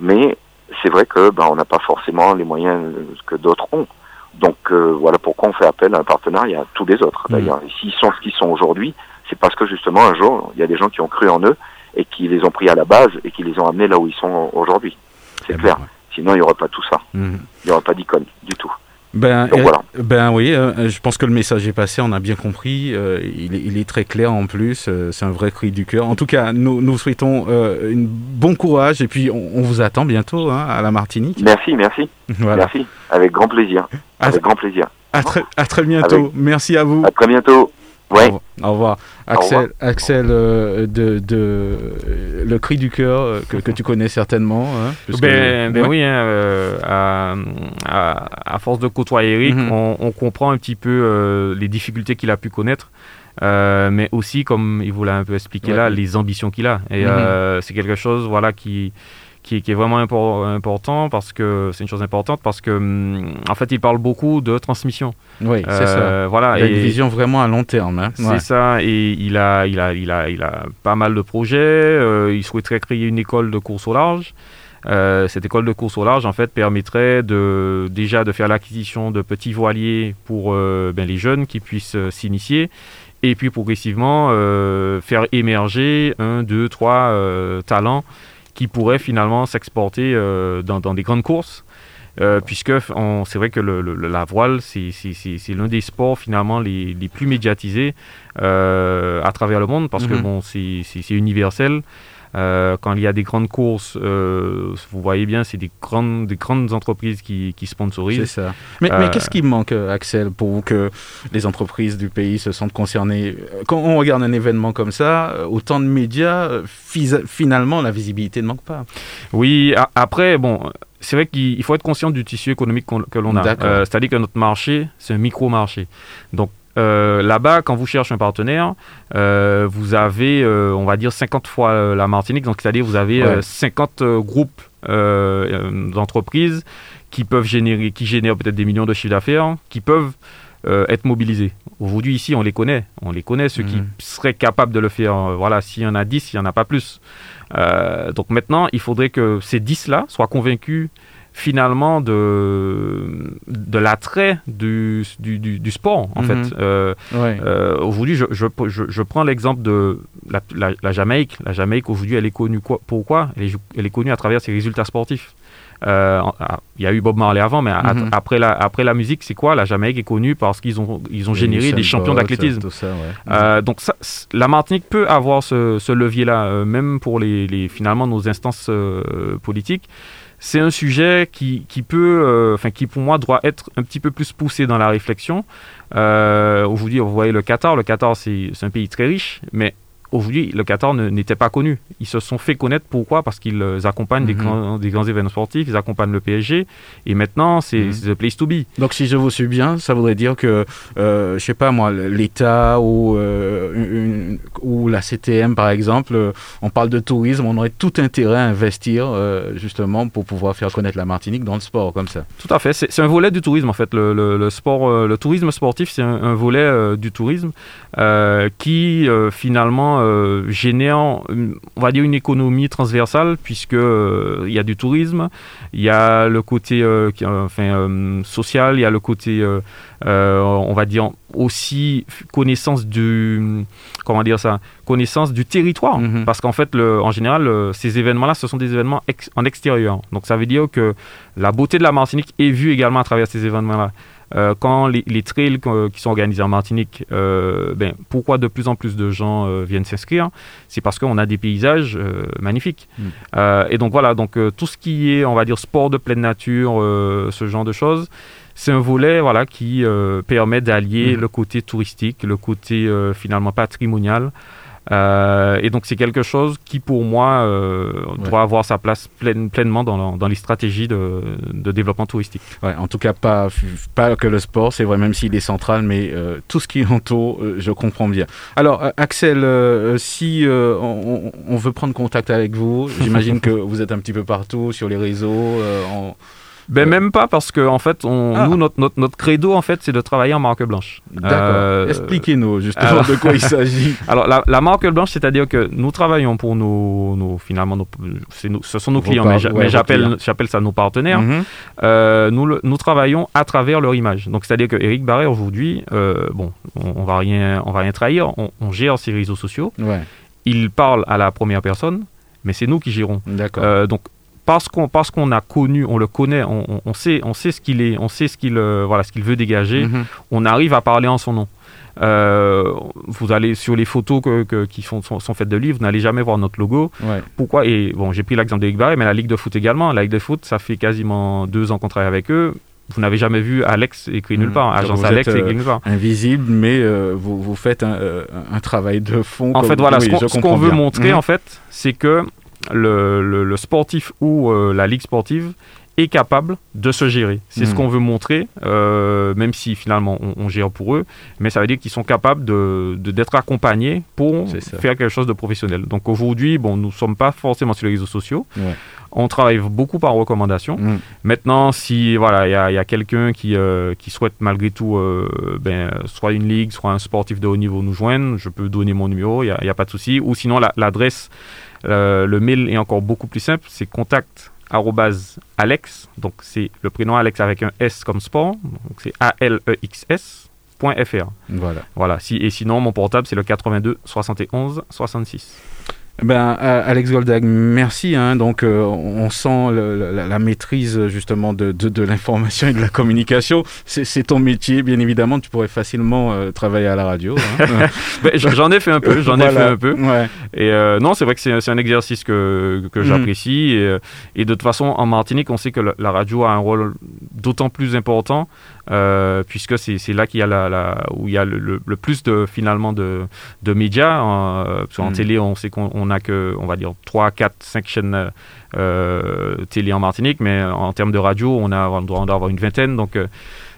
mais c'est vrai que ben, on n'a pas forcément les moyens que d'autres ont. Donc euh, voilà pourquoi on fait appel à un partenariat, tous les autres mmh. d'ailleurs. Et s'ils sont ce qu'ils sont aujourd'hui, c'est parce que justement un jour, il y a des gens qui ont cru en eux et qui les ont pris à la base et qui les ont amenés là où ils sont aujourd'hui. C'est eh clair. Ben, Sinon, il n'y aurait pas tout ça. Mmh. Il n'y aurait pas d'icône du tout.
Ben, ben oui, euh, je pense que le message est passé, on a bien compris. Euh, il, est, très clair en plus, euh, c'est un vrai cri du cœur. En tout cas, nous, nous souhaitons un bon courage et puis on, vous attend bientôt hein, à la Martinique.
Merci, merci. Merci, avec grand plaisir. Avec grand plaisir.
À, très, à très bientôt. Merci à vous.
À très bientôt. Ouais.
Au revoir. Axel, Axel euh, de, de, Le Cri du Cœur, euh, que, que, tu connais certainement. Hein,
ben, ben oui, hein, euh, à, à, force de côtoyer Eric, mhm. on, on, comprend un petit peu les difficultés qu'il a pu connaître. mais aussi, comme il vous l'a un peu expliqué là, les ambitions qu'il a. Et mhm. c'est quelque chose voilà, qui, qui, est vraiment important parce que c'est une chose importante parce que hum, en fait il parle beaucoup de transmission.
Oui, c'est ça. Euh, voilà, il a une vision vraiment à long terme. Hein.
C'est ça, et il a, il a, il a, il a pas mal de projets. Euh, il souhaiterait créer une école de course au large. Euh, cette école de course au large en fait permettrait de déjà de faire l'acquisition de petits voiliers pour ben, les jeunes qui puissent s'initier et puis progressivement faire émerger un, deux, trois talents qui pourrait finalement s'exporter euh, dans, des grandes courses. Euh, puisque c'est vrai que la voile, c'est l'un des sports finalement les, plus médiatisés euh, à travers le monde, parce que mhm. bon, c'est universel. Euh, quand il y a des grandes courses, euh, vous voyez bien, c'est des grandes, des grandes entreprises qui, qui sponsorisent.
C'est ça. Mais, mais euh, qu'est-ce qui manque, Axel, pour que les entreprises du pays se sentent concernées? Quand on regarde un événement comme ça, autant de médias, finalement, la visibilité ne manque pas.
Oui, après, bon, c'est vrai qu'il faut être conscient du tissu économique que l'on a. C'est-à-dire que notre marché, c'est un micro-marché. Donc, euh, là-bas, quand vous cherchez un partenaire, euh, vous avez, euh, on va dire, 50 fois la Martinique. Donc, c'est-à-dire, vous avez 50 groupes d'entreprises qui peuvent générer, qui génèrent peut-être des millions de chiffres d'affaires, qui peuvent être mobilisés. Aujourd'hui, ici, on les connaît. On les connaît, ceux qui mhm. seraient capables de le faire. voilà, s'il y en a 10, il n'y en a pas plus. donc maintenant, il faudrait que ces 10-là soient convaincus finalement de, de l'attrait du, du, du, sport, en fait. Mhm. Euh, euh, aujourd'hui, je, je, je, prends l'exemple de la, la, Jamaïque. La Jamaïque, aujourd'hui, elle est connue quoi, pourquoi? Elle est, elle est connue à travers ses résultats sportifs. Euh, ah, il y a eu Bob Marley avant, mais mhm. après, la, après la musique, c'est quoi? La Jamaïque est connue parce qu'ils ont, ils ont généré des champions d'athlétisme. donc ça, la Martinique peut avoir ce, ce levier-là, même pour les, les, finalement nos instances politiques c'est un sujet qui, qui peut, euh, enfin qui pour moi doit être un petit peu plus poussé dans la réflexion. Euh, aujourd'hui, vous voyez le Qatar. Le Qatar, c'est un pays très riche, mais aujourd'hui, le Qatar n'était pas connu. Ils se sont fait connaître pourquoi? Parce qu'ils euh, accompagnent des, mhm. grands, des, grands, événements sportifs, ils accompagnent le PSG, et maintenant, c'est mhm. the place to be.
Donc, si je vous suis bien, ça voudrait dire que, euh, je sais pas moi, l'État ou, euh, ou la CTM, par exemple, euh, on parle de tourisme, on aurait tout intérêt à investir, justement, pour pouvoir faire connaître la Martinique dans le sport, comme ça.
Tout à fait. C'est un volet du tourisme, en fait. Le, le, sport, le tourisme sportif, c'est un, un, volet du tourisme qui, finalement, euh, génère, on va dire, une économie transversale, puisque euh, il y a du tourisme, il y a le côté euh, enfin, social, il y a le côté, on va dire, aussi connaissance du, comment dire ça, connaissance du territoire. Mhm. Parce qu'en fait, le, en général, ces événements-là, ce sont des événements en extérieur. Donc ça veut dire que la beauté de la Martinique est vue également à travers ces événements-là. Euh, quand les, trails qui sont organisés en Martinique, euh, ben, pourquoi de plus en plus de gens euh, viennent s'inscrire? C'est parce qu'on a des paysages magnifiques. Mm. et donc voilà, donc tout ce qui est, on va dire, sport de pleine nature, ce genre de choses, c'est un volet voilà, qui permet d'allier mm. le côté touristique, le côté finalement patrimonial. Euh, et donc c'est quelque chose qui pour moi euh, doit avoir sa place pleine, pleinement dans, dans, les stratégies de, de, développement touristique.
Ouais, en tout cas pas, pas que le sport, c'est vrai même s'il est central, mais euh, tout ce qui entoure, euh, je comprends bien. Alors Axel, euh, si on, on, veut prendre contact avec vous, j'imagine [LAUGHS] que vous êtes un petit peu partout sur les réseaux. En
ben même pas parce que en fait, on, ah. nous notre, notre, notre, credo en fait, c'est de travailler en marque blanche.
D'accord. Euh, Expliquez-nous justement de quoi il [LAUGHS] s'agit.
Alors la, la, marque blanche, c'est-à-dire que nous travaillons pour nos, nos finalement, nos, nous, ce sont nos clients, mais j'appelle j'appelle ça nos partenaires. Mhm. euh, nous nous travaillons à travers leur image. Donc c'est-à-dire que Eric Barret aujourd'hui, euh, bon, on, on, va rien on va rien trahir, on, on gère ses réseaux sociaux. Ouais. Il parle à la première personne mais c'est nous qui gérons.
Euh,
donc parce qu'on parce qu'on a connu, on le connaît, on, on sait on sait ce qu'il est, on sait ce qu'il euh, voilà ce qu'il veut dégager. Mhm. On arrive à parler en son nom. Euh, vous allez sur les photos que, que, qui sont, sont, faites de livres, vous n'allez jamais voir notre logo.
Ouais.
Pourquoi? Et bon, j'ai pris l'exemple de Ligue Barré, mais la Ligue de foot également. La Ligue de foot, ça fait quasiment deux ans qu'on travaille avec eux. Vous n'avez jamais vu Alex écrit nulle mhm. part, agence Alex écrit nulle part.
Invisible, mais euh, vous, vous, faites un, un, travail de fond.
En fait, voilà, oui, ce qu'on veut montrer, mhm. en fait, c'est que le, le, le, sportif ou euh, la ligue sportive est capable de se gérer. C'est mmh. ce qu'on veut montrer, euh, même si finalement on, on, gère pour eux, mais ça veut dire qu'ils sont capables d'être de, d'être accompagnés pour faire quelque chose de professionnel. Donc aujourd'hui, bon, nous ne sommes pas forcément sur les réseaux sociaux.
Ouais.
On travaille beaucoup par recommandation. Mmh. Maintenant, si voilà, il y a, quelqu'un qui, euh, qui souhaite malgré tout, euh, ben, soit une ligue, soit un sportif de haut niveau nous joindre, je peux donner mon numéro, il n'y a, a, pas de souci. Ou sinon, l'adresse, la, euh, le mail est encore beaucoup plus simple, c'est contact Alex, donc c'est le prénom Alex avec un S comme sport, donc c'est A-L-E-X-S. .fr.
Voilà.
Voilà. Si, et sinon, mon portable, c'est le 82 71 66.
Ben, Alex Goldag, merci. Hein. Donc, euh, on sent le, la, la, maîtrise justement de, de, de l'information et de la communication. C'est ton métier, bien évidemment. Tu pourrais facilement euh, travailler à la radio. Hein. [LAUGHS]
ben, j'en ai fait un peu. J'en ai fait un peu.
Ouais.
Et euh, non, c'est vrai que c'est un exercice que, que j'apprécie. Mm. Et, et, de toute façon, en Martinique, on sait que la, la radio a un rôle d'autant plus important euh, puisque c'est là qu'il y a la, la, où il y a le, le, le, plus de finalement de, de médias. Euh, parce qu'en mm. télé, on sait qu'on n'a que, on va dire, 3, 4, 5 chaînes euh, télé en Martinique, mais en termes de radio, on, a, on doit en avoir une vingtaine. Donc, euh,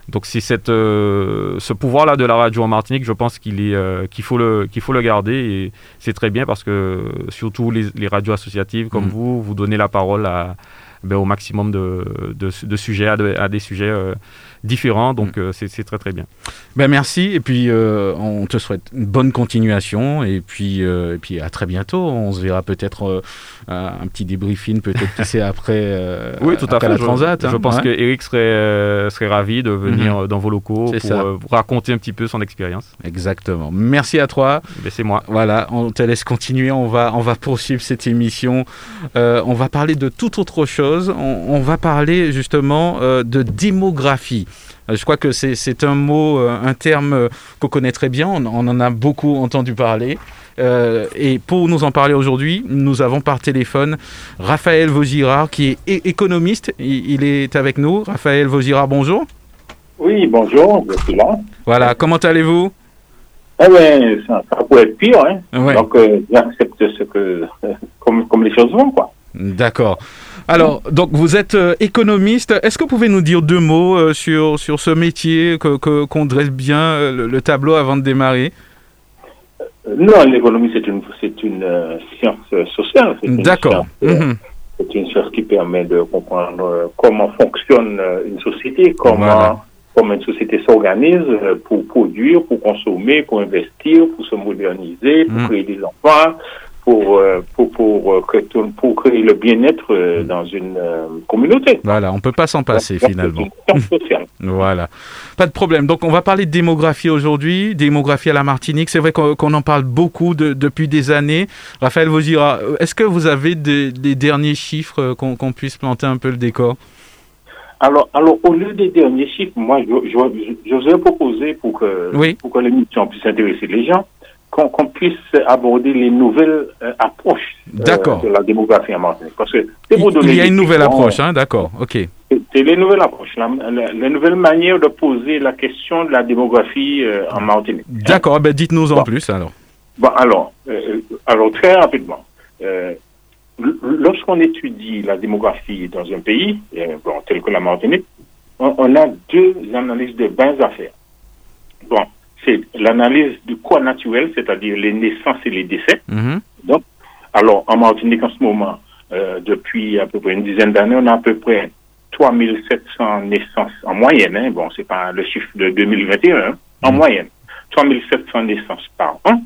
donc c'est cette, euh, ce pouvoir-là de la radio en Martinique, je pense qu'il est euh, qu'il faut le qu'il faut le garder et c'est très bien parce que surtout les, les radios associatives comme mmh. vous, vous donnez la parole à ben, au maximum de, de, de sujets à, de, à des sujets euh, différents. Donc mm. euh, c'est très très bien.
Ben, merci et puis euh, on te souhaite une bonne continuation et puis, euh, et puis à très bientôt. On se verra peut-être un petit débriefing peut-être qui c'est après, [LAUGHS]
oui, tout
après
à fait.
la
je,
Transat.
Je,
hein,
pense
ouais.
que Eric serait, serait ravi de venir mm -hmm. dans vos locaux pour raconter un petit peu son expérience.
Exactement. Merci à toi.
Ben, c'est moi.
Voilà, on te laisse continuer. On va, on va poursuivre cette émission. on va parler de toute autre chose. On, on va parler justement de démographie. Je crois que c'est un mot, euh, un terme euh, qu'on connaît très bien, on, on, en a beaucoup entendu parler. Euh, et pour nous en parler aujourd'hui, nous avons par téléphone Raphaël Vaugirard, qui est économiste. Il, il est avec nous. Raphaël Vaugirard, bonjour.
Oui, bonjour, je suis là.
Voilà, comment allez-vous?
Eh bien, ça, ça, pourrait être pire, hein. Ouais. Donc, euh, j'accepte ce que, [LAUGHS] comme, comme les choses vont, quoi.
D'accord. Alors, donc vous êtes euh, économiste. Est-ce que vous pouvez nous dire deux mots euh, sur, sur ce métier, qu'on que, qu dresse bien euh, le, le, tableau avant de démarrer?
Non, l'économie, c'est une, une euh, science sociale.
D'accord.
C'est mmh. une science qui permet de comprendre comment fonctionne une société, comment, voilà. comment une société s'organise pour produire, pour consommer, pour investir, pour se moderniser, pour mmh. créer des emplois pour, euh, pour, pour, euh, pour créer le bien-être euh, dans une communauté.
Voilà, on ne peut pas s'en passer finalement. [LAUGHS] voilà, pas de problème. Donc on va parler de démographie aujourd'hui, démographie à la Martinique. C'est vrai qu'on qu en parle beaucoup de, depuis des années. Raphaël Vauzira, est-ce que vous avez des, des derniers chiffres qu'on qu puisse planter un peu le décor?
Alors, alors, au lieu des derniers chiffres, moi, je, je, je vous ai proposé pour que,
oui.
pour que l'émission puisse intéresser les gens, qu'on qu puisse aborder les nouvelles euh, approches
euh,
de la démographie en Martinique. Parce que
il, y a une nouvelle approche, hein, d'accord, ok.
C'est les nouvelles approches, la, la, les nouvelles manières de poser la question de la démographie euh, en Martinique.
D'accord, ben dites-nous en bon. plus alors.
Bon, alors, euh, alors très rapidement, lorsqu'on étudie la démographie dans un pays, bon, tel que la Martinique, on, a deux analyses de base à faire. Bon, c'est l'analyse du quoi naturel, c'est-à-dire les naissances et les décès.
Mhm.
Donc, alors, en Martinique, en ce moment, euh, depuis à peu près une dizaine d'années, on a à peu près 3700 naissances en moyenne. Hein. Bon, c'est pas le chiffre de 2021, hein. en mhm. moyenne. 3700 naissances par an.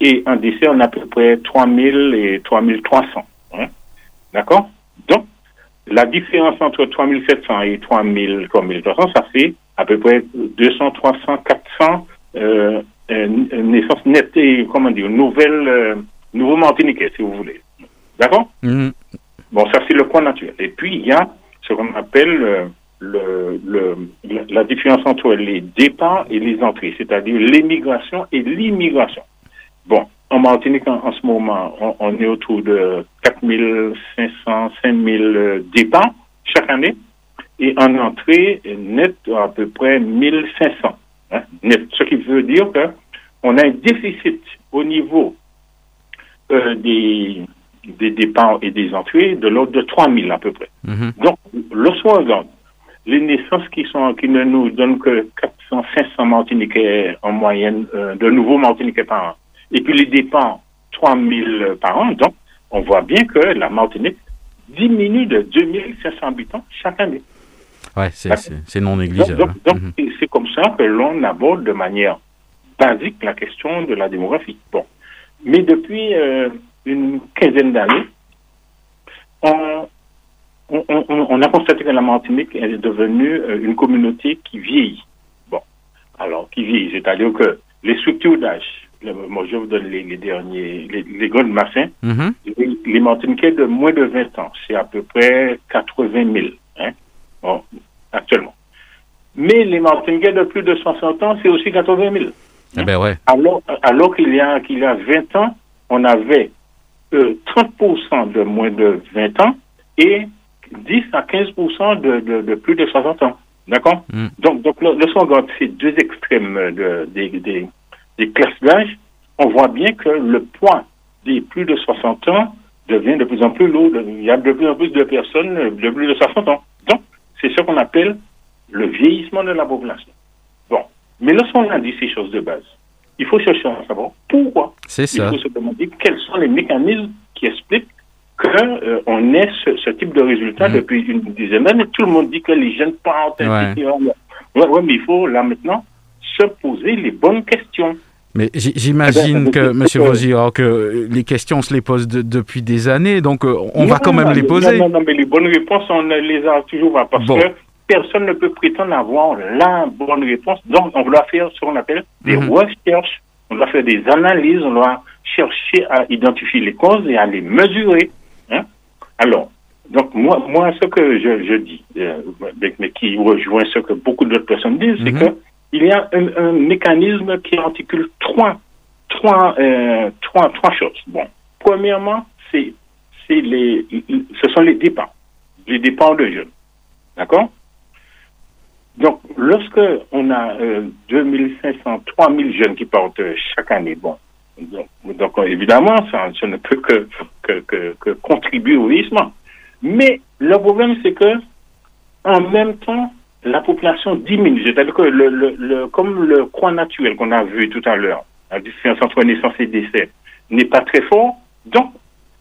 Et en décès, on a à peu près 3000 et 3300. Hein. D'accord? Donc, la différence entre 3700 et 3000, 3300, ça fait à peu près 200, 300, 400 euh, euh, naissances nettes et, comment dire, nouvelles, euh, nouveaux Martiniquais, si vous voulez. D'accord?
Mhm.
Bon, ça c'est le coin naturel. Et puis, il y a ce qu'on appelle euh, le, le, la différence entre les départs et les entrées, c'est-à-dire l'émigration et l'immigration. Bon, en Martinique, en, ce moment, on, est autour de 4500, 5000 départs chaque année et en entrée net à peu près 1500 hein, net. Ce qui veut dire qu'on a un déficit au niveau euh, des, des départs et des entrées de l'ordre de 3000 à peu près.
Mhm.
Donc, lorsqu'on regarde les naissances qui sont qui ne nous donnent que 400, 500 Martiniquais en moyenne, euh, de nouveaux Martiniquais par an, et puis les dépenses 3000 par an, donc on voit bien que la Martinique diminue de 2500 habitants chaque année.
Ouais, c'est non négligeable.
Donc, donc,
Mhm.
c'est comme ça que l'on aborde de manière basique la question de la démographie. Bon. Mais depuis euh, une quinzaine d'années, on, on, on, on a constaté que la Martinique est devenue euh, une communauté qui vieillit. Bon. Alors, qui vieillit, c'est-à-dire que les structures d'âge, moi je vous donne les, les derniers, les, les grands massins,
Mhm.
les, les Martiniquais de moins de 20 ans, c'est à peu près 80 000, hein, bon, actuellement. Mais les Martiniquais de plus de 60 ans, c'est aussi 80 000.
Eh ben ouais.
Alors, alors qu'il y a qu'il y a 20 ans, on avait euh, 30% de moins de 20 ans et 10 à 15% de, de, de plus de 60 ans. D'accord?
Mm.
Donc, donc le, le ces deux extrêmes de, des, des, des classes d'âge, on voit bien que le poids des plus de 60 ans devient de plus en plus lourd. Il y a de plus en plus de personnes de plus de 60 ans. C'est ce qu'on appelle le vieillissement de la population. Bon. Mais lorsqu'on a dit ces choses de base, il faut chercher à savoir pourquoi.
C'est
Il
ça.
faut se demander quels sont les mécanismes qui expliquent qu'on ait ce, ce type de résultat
Mhm.
depuis une dizaine d'années. Tout le monde dit que les jeunes partent.
Ouais.
etc. Ouais, ouais, mais il faut là maintenant se poser les bonnes questions.
Mais j- j'imagine
Eh ben,
que,
euh, [LAUGHS]
Monsieur
euh,
Vosir, que les questions on se les pose de- depuis des années, donc euh, on va quand même
non,
les poser.
Non, non, mais les bonnes réponses, on ne les a toujours pas parce
Bon.
que personne ne peut prétendre avoir la bonne réponse. Donc, on doit faire ce qu'on appelle des
Mhm.
recherches, on doit faire des analyses, on doit chercher à identifier les causes et à les mesurer. hein. Alors, donc moi, moi, ce que je, je dis, euh, mais, mais qui rejoint ce que beaucoup d'autres personnes disent, c'est
Mhm.
que il y a un, mécanisme qui articule trois, trois, euh, trois, trois choses. Bon, premièrement, c'est c'est les, ce sont les dépenses, les dépenses de jeunes. D'accord? Donc, lorsque on a euh, 2500, 3000 jeunes qui partent euh, chaque année, bon, donc, évidemment, ça, ça ne peut que, que, que, que contribuer au vieillissement. Mais le problème, c'est que, en même temps, la population diminue. C'est-à-dire que, comme le croix naturel qu'on a vu tout à l'heure, la différence entre naissance et décès, n'est pas très fort, donc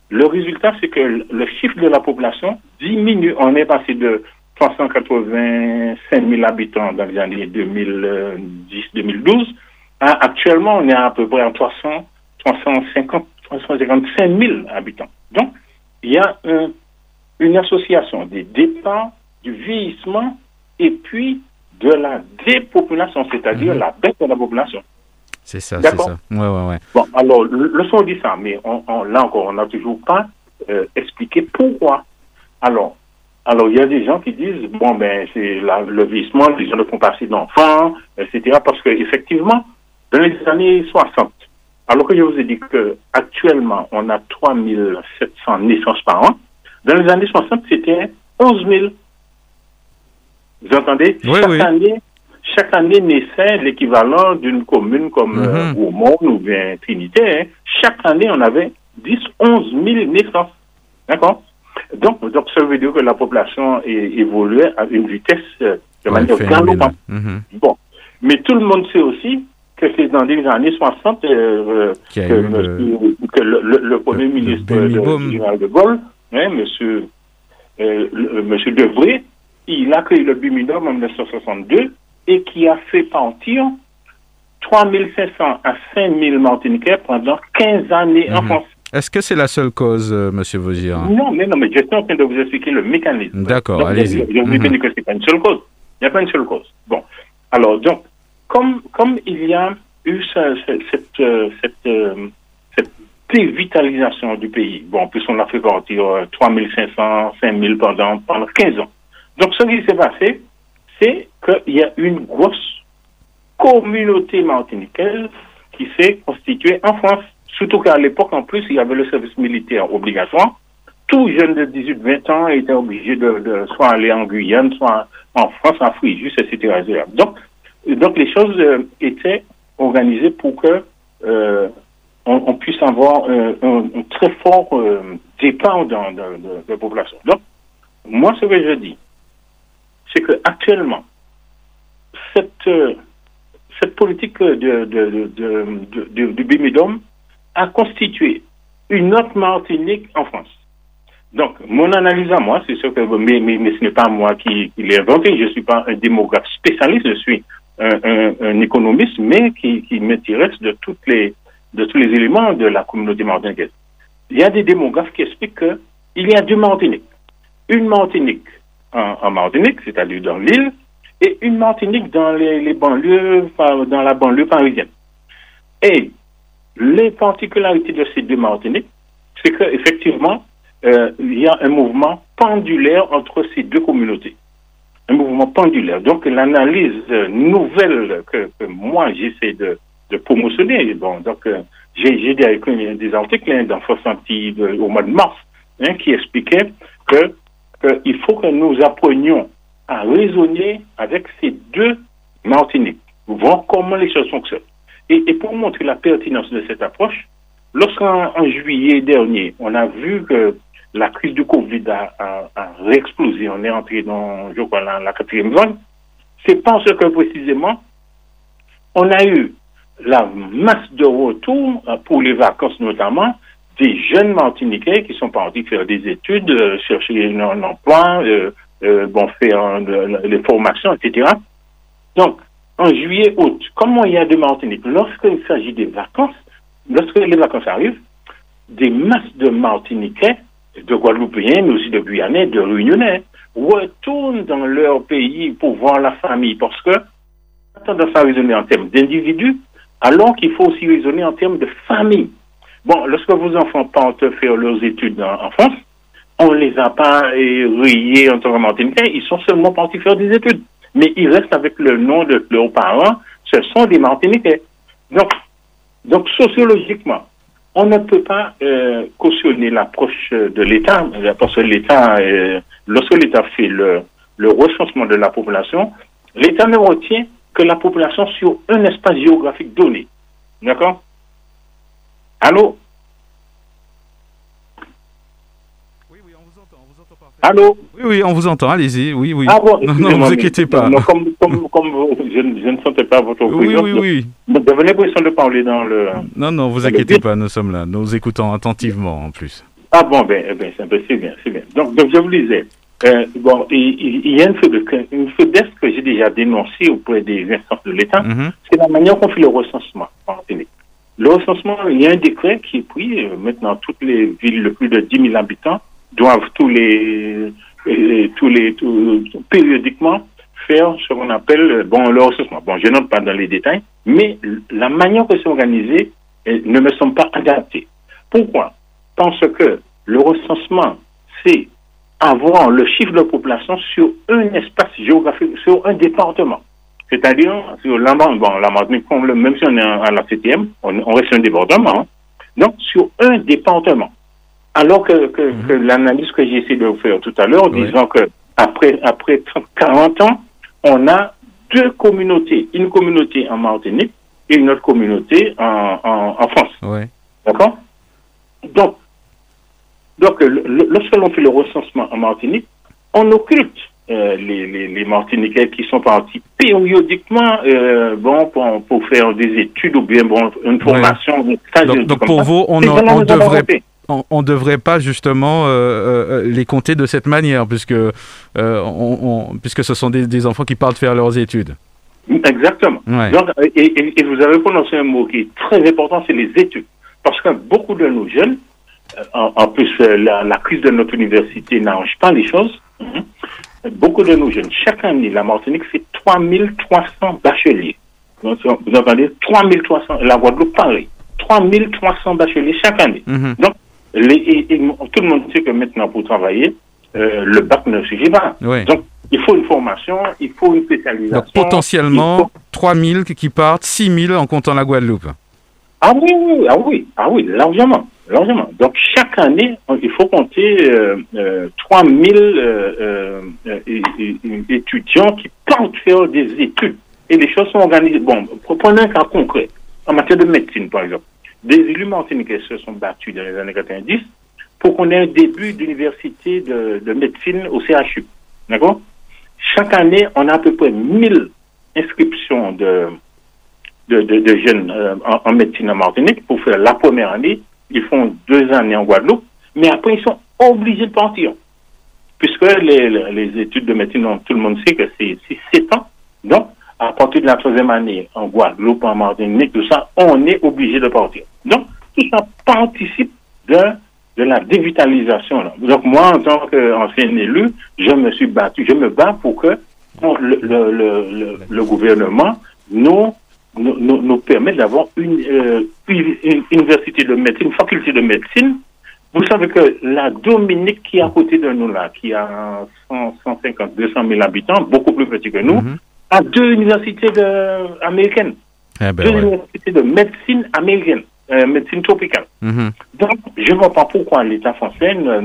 le résultat, c'est que le chiffre de la population diminue. On est passé de 385 000 habitants dans les années 2010-2012 à actuellement, on est à peu près à 300, 350, 355 000 habitants. Donc, il y a un- une association des départs, du vieillissement et puis de la dépopulation, c'est-à-dire
Mhm.
la baisse de la population.
C'est ça, c'est
D'accord.
ça. Ouais, ouais, ouais.
Bon, alors, le, son dit ça, mais on, on- là encore, on n'a toujours pas euh, expliqué pourquoi. Alors, alors, il y a des gens qui disent, bon, ben, c'est le vieillissement, les gens ne font pas assez d'enfants, etc., parce que effectivement, dans les années 60, alors que je vous ai dit que actuellement, on a 3700 naissances par an, dans les années 60, c'était 11 000. Vous entendez?
Oui,
chaque
oui.
année, chaque année naissait l'équivalent d'une commune comme euh,
Mhm.
ou bien Trinité. hein. Chaque année, on avait 10, 11 000 naissances. D'accord? Donc, donc, ça veut dire que la population évoluait à une vitesse euh, de
Ouais,
manière galopante.
Mhm.
Bon. Mais tout le monde sait aussi que c'est dans les années 60 euh, que,
le-
monsieur- que le, le- le premier
le
ministre de, de Gaulle, hein, monsieur, Devré, il a créé le Bimidum en 1962 et qui a fait partir 3500 à 5000 Martiniquais pendant 15 années en
Mhm.
France.
Est-ce que c'est la seule cause, euh, Monsieur Vosier
Non, mais non, mais je suis en train de vous expliquer le mécanisme.
D'accord, allez-y.
Je, je vous que c'est pas une seule cause. Il n'y a pas une seule cause. Bon. Alors, donc, comme, comme il y a eu ce- ce- cette, euh, cette, euh, cette dévitalisation du pays, bon, en plus, on a fait partir euh, 3500, 5000 pendant, pendant 15 ans. Donc, ce qui s'est passé, c'est qu'il y a une grosse communauté martiniquaise qui s'est constituée en France. Surtout qu'à l'époque, en plus, il y avait le service militaire obligatoire. Tout jeune de 18-20 ans était obligé de, soit aller en Guyane, soit en France, en Fréjus, etc. Donc, donc les choses euh, étaient organisées pour que euh, on, puisse avoir euh, un, très fort départ dans, de la population. Donc, moi, ce que je dis, c'est que actuellement, cette, euh, politique de, du Bimidum a constitué une autre Martinique en France. Donc, mon analyse à moi, c'est sûr que, mais, mais, mais ce n'est pas moi qui, l'ai inventé, je ne suis pas un démographe spécialiste, je suis un, économiste, mais qui, qui m'intéresse de, de tous les éléments de la communauté martiniquaise. Il y a des démographes qui expliquent qu'il y a deux Martiniques. Une Martinique en, Martinique, c'est-à-dire dans l'île, et une Martinique dans les, banlieues, dans la banlieue parisienne. Et les particularités de ces deux Martiniques, c'est qu'effectivement, euh, il y a un mouvement pendulaire entre ces deux communautés. Un mouvement pendulaire. Donc, l'analyse euh, nouvelle que, moi, j'essaie de, promotionner, donc, euh, j'ai j'ai des, articles hein, dans Fossanti de- au mois de mars hein, qui expliquaient que qu'il faut que nous apprenions à raisonner avec ces deux Martiniques, voir comment les choses fonctionnent. Et, pour montrer la pertinence de cette approche, lorsqu'en en juillet dernier, on a vu que la crise du Covid a, a, réexplosé, on est entré dans, je crois, la, la quatrième vague, c'est parce que précisément, on a eu la masse de retour euh, pour les vacances notamment des jeunes Martiniquais qui sont partis faire des études, euh, chercher un, emploi, euh, euh, faire de- des formations, etc. Donc, en juillet, août, comment il y a de Martinique Lorsqu'il s'agit des vacances, lorsque les vacances arrivent, des masses de Martiniquais, de Guadeloupéens, mais aussi de Guyanais, de Réunionnais, retournent dans leur pays pour voir la famille, parce que a tendance à raisonner en termes d'individus, alors qu'il faut aussi raisonner en termes de famille. Bon, lorsque vos enfants partent faire leurs études en, France, on les a pas rayés en tant ils sont seulement partis faire des études. Mais ils restent avec le nom de leurs parents, ce sont des Martiniquais. Donc, donc sociologiquement, on ne peut pas euh, cautionner l'approche de l'État, parce que l'État, euh, lorsque l'État fait le recensement de la population, l'État ne retient que la population sur un espace géographique donné. D'accord? Allô? Allô?
Oui, oui, on vous entend. Allez-y. Oui, oui.
Ah bon,
non, non, vous inquiétez pas.
non, comme, comme, comme vous- je, ne- je ne sentais pas votre
Oui,
présence,
oui, oui.
donc, J'avais l'impression de parler dans le...
Non, non, vous inquiétez pas. Nous sommes là. Nous écoutons attentivement en plus.
Ah bon, ben, eh ben c'est c'est bien, c'est bien. Donc, donc je vous disais, euh, bon, il, y a une faiblesse, une faiblesse que j'ai déjà dénoncée auprès des instances de l'État,
Mhm.
c'est la manière qu'on fait le recensement en Martinique. Le recensement, il y a un décret qui est pris, maintenant toutes les villes de plus de 10 000 habitants doivent tous les, tous les, tout- périodiquement faire ce qu'on appelle, bon, le recensement. Bon, je n'entre pas dans les détails, mais la manière que c'est organisé ne me semble pas adaptée. Pourquoi? Parce que le recensement, c'est avoir le chiffre de population sur un espace géographique, sur un département. C'est-à-dire, sur la, bon, la Martinique, même si on est à la CTM, on, on reste un département. hein. Donc, sur un département. Alors que, que, que l'analyse que j'ai essayé de faire tout à l'heure,
Oui.
disant que après, après 30, 40 ans, on a deux communautés, une communauté en Martinique et une autre communauté en, en, en France.
Ouais.
D'accord? Donc, donc lorsque l'on fait le recensement en Martinique, on occulte euh, les, les, les Martiniquais qui sont partis périodiquement euh, bon, pour, pour faire des études ou bien bon, une formation.
Donc, donc pour
ça.
vous, on ne on devrait, on, on devrait pas justement euh, euh, les compter de cette manière, puisque, euh, on, on- puisque ce sont des, des enfants qui partent faire leurs études.
Exactement.
Ouais.
Donc, et, et- et vous avez prononcé un mot qui est très important, c'est les études. Parce que beaucoup de nos jeunes, en, en plus la, la crise de notre université n'arrange pas les choses, Mhm. Beaucoup de nos jeunes, chaque année, la Martinique, c'est 3300 bacheliers. Donc, Vous entendez? 3300, la Guadeloupe, pareil. 3300 bacheliers chaque année.
Mhm.
Donc, les, et- et tout le monde sait que maintenant, pour travailler, euh, le bac ne suffit pas. Donc, il faut une formation, il faut une spécialisation.
Donc potentiellement
faut-
3000 qui partent, 6000 en comptant la Guadeloupe.
Ah oui, oui, ah oui, ah oui, largement, largement. Donc chaque année, il faut compter euh, euh, 3000 euh, euh, étudiants qui partent faire des études. Et les choses sont organisées. Bon, prenons un cas concret. En matière de médecine, par exemple. Des élus martiniquais se sont battus dans les années 90 pour qu'on ait un début d'université de, de médecine au CHU. D'accord? Chaque année, on a à peu près 1000 inscriptions de, de jeunes euh, en, en médecine en Martinique pour faire la première année. Ils font deux années en Guadeloupe, mais après, ils sont obligés de partir. Puisque les, les, études de médecine, tout le monde sait que c'est 7 ans. Donc, à partir de la troisième année, en Guadeloupe, en Martinique, tout ça, on est obligé de partir. Donc, tout ça participe de, la dévitalisation. Donc, moi, en tant qu'ancien élu, je me suis battu, je me bats pour que le, le, le, gouvernement nous, nous, nous, nous permette d'avoir une, euh, une, université de médecine, une faculté de médecine. Vous savez que la Dominique qui est à côté de nous là, qui a 100, 150, 200 000 habitants, beaucoup plus petit que nous,
Mhm.
a deux universités de, américaines,
Eh
deux
ben ouais.
universités de médecine américaine, euh, médecine tropicale.
Mhm.
Donc, je ne vois pas pourquoi l'État français ne,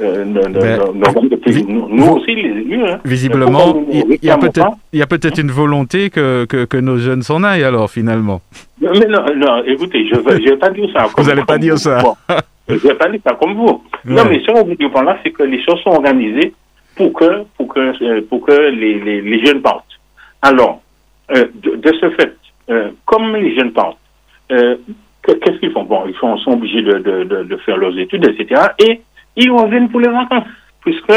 euh, ne,
Ben,
ne- Nous,
vous-
aussi, les élus. Hein.
Visiblement, il y a peut-être
pas
il y a peut-être une volonté que, que, que nos jeunes s'en aillent alors finalement.
Mais non, non, écoutez, je ne vais pas dire ça. [LAUGHS]
Vous allez pas dire ça.
Bon, je ne vais pas dire ça comme vous. Non, mais ce veux dire par là, c'est que les choses sont organisées pour que, pour que, euh, pour que les, les, les jeunes partent. Alors, euh, de, de ce fait, euh, comme les jeunes partent, que- qu'est-ce qu'ils font? Bon, ils sont, sont obligés de, de, de, de faire leurs études, etc. Et ils reviennent pour les vacances. Puisque,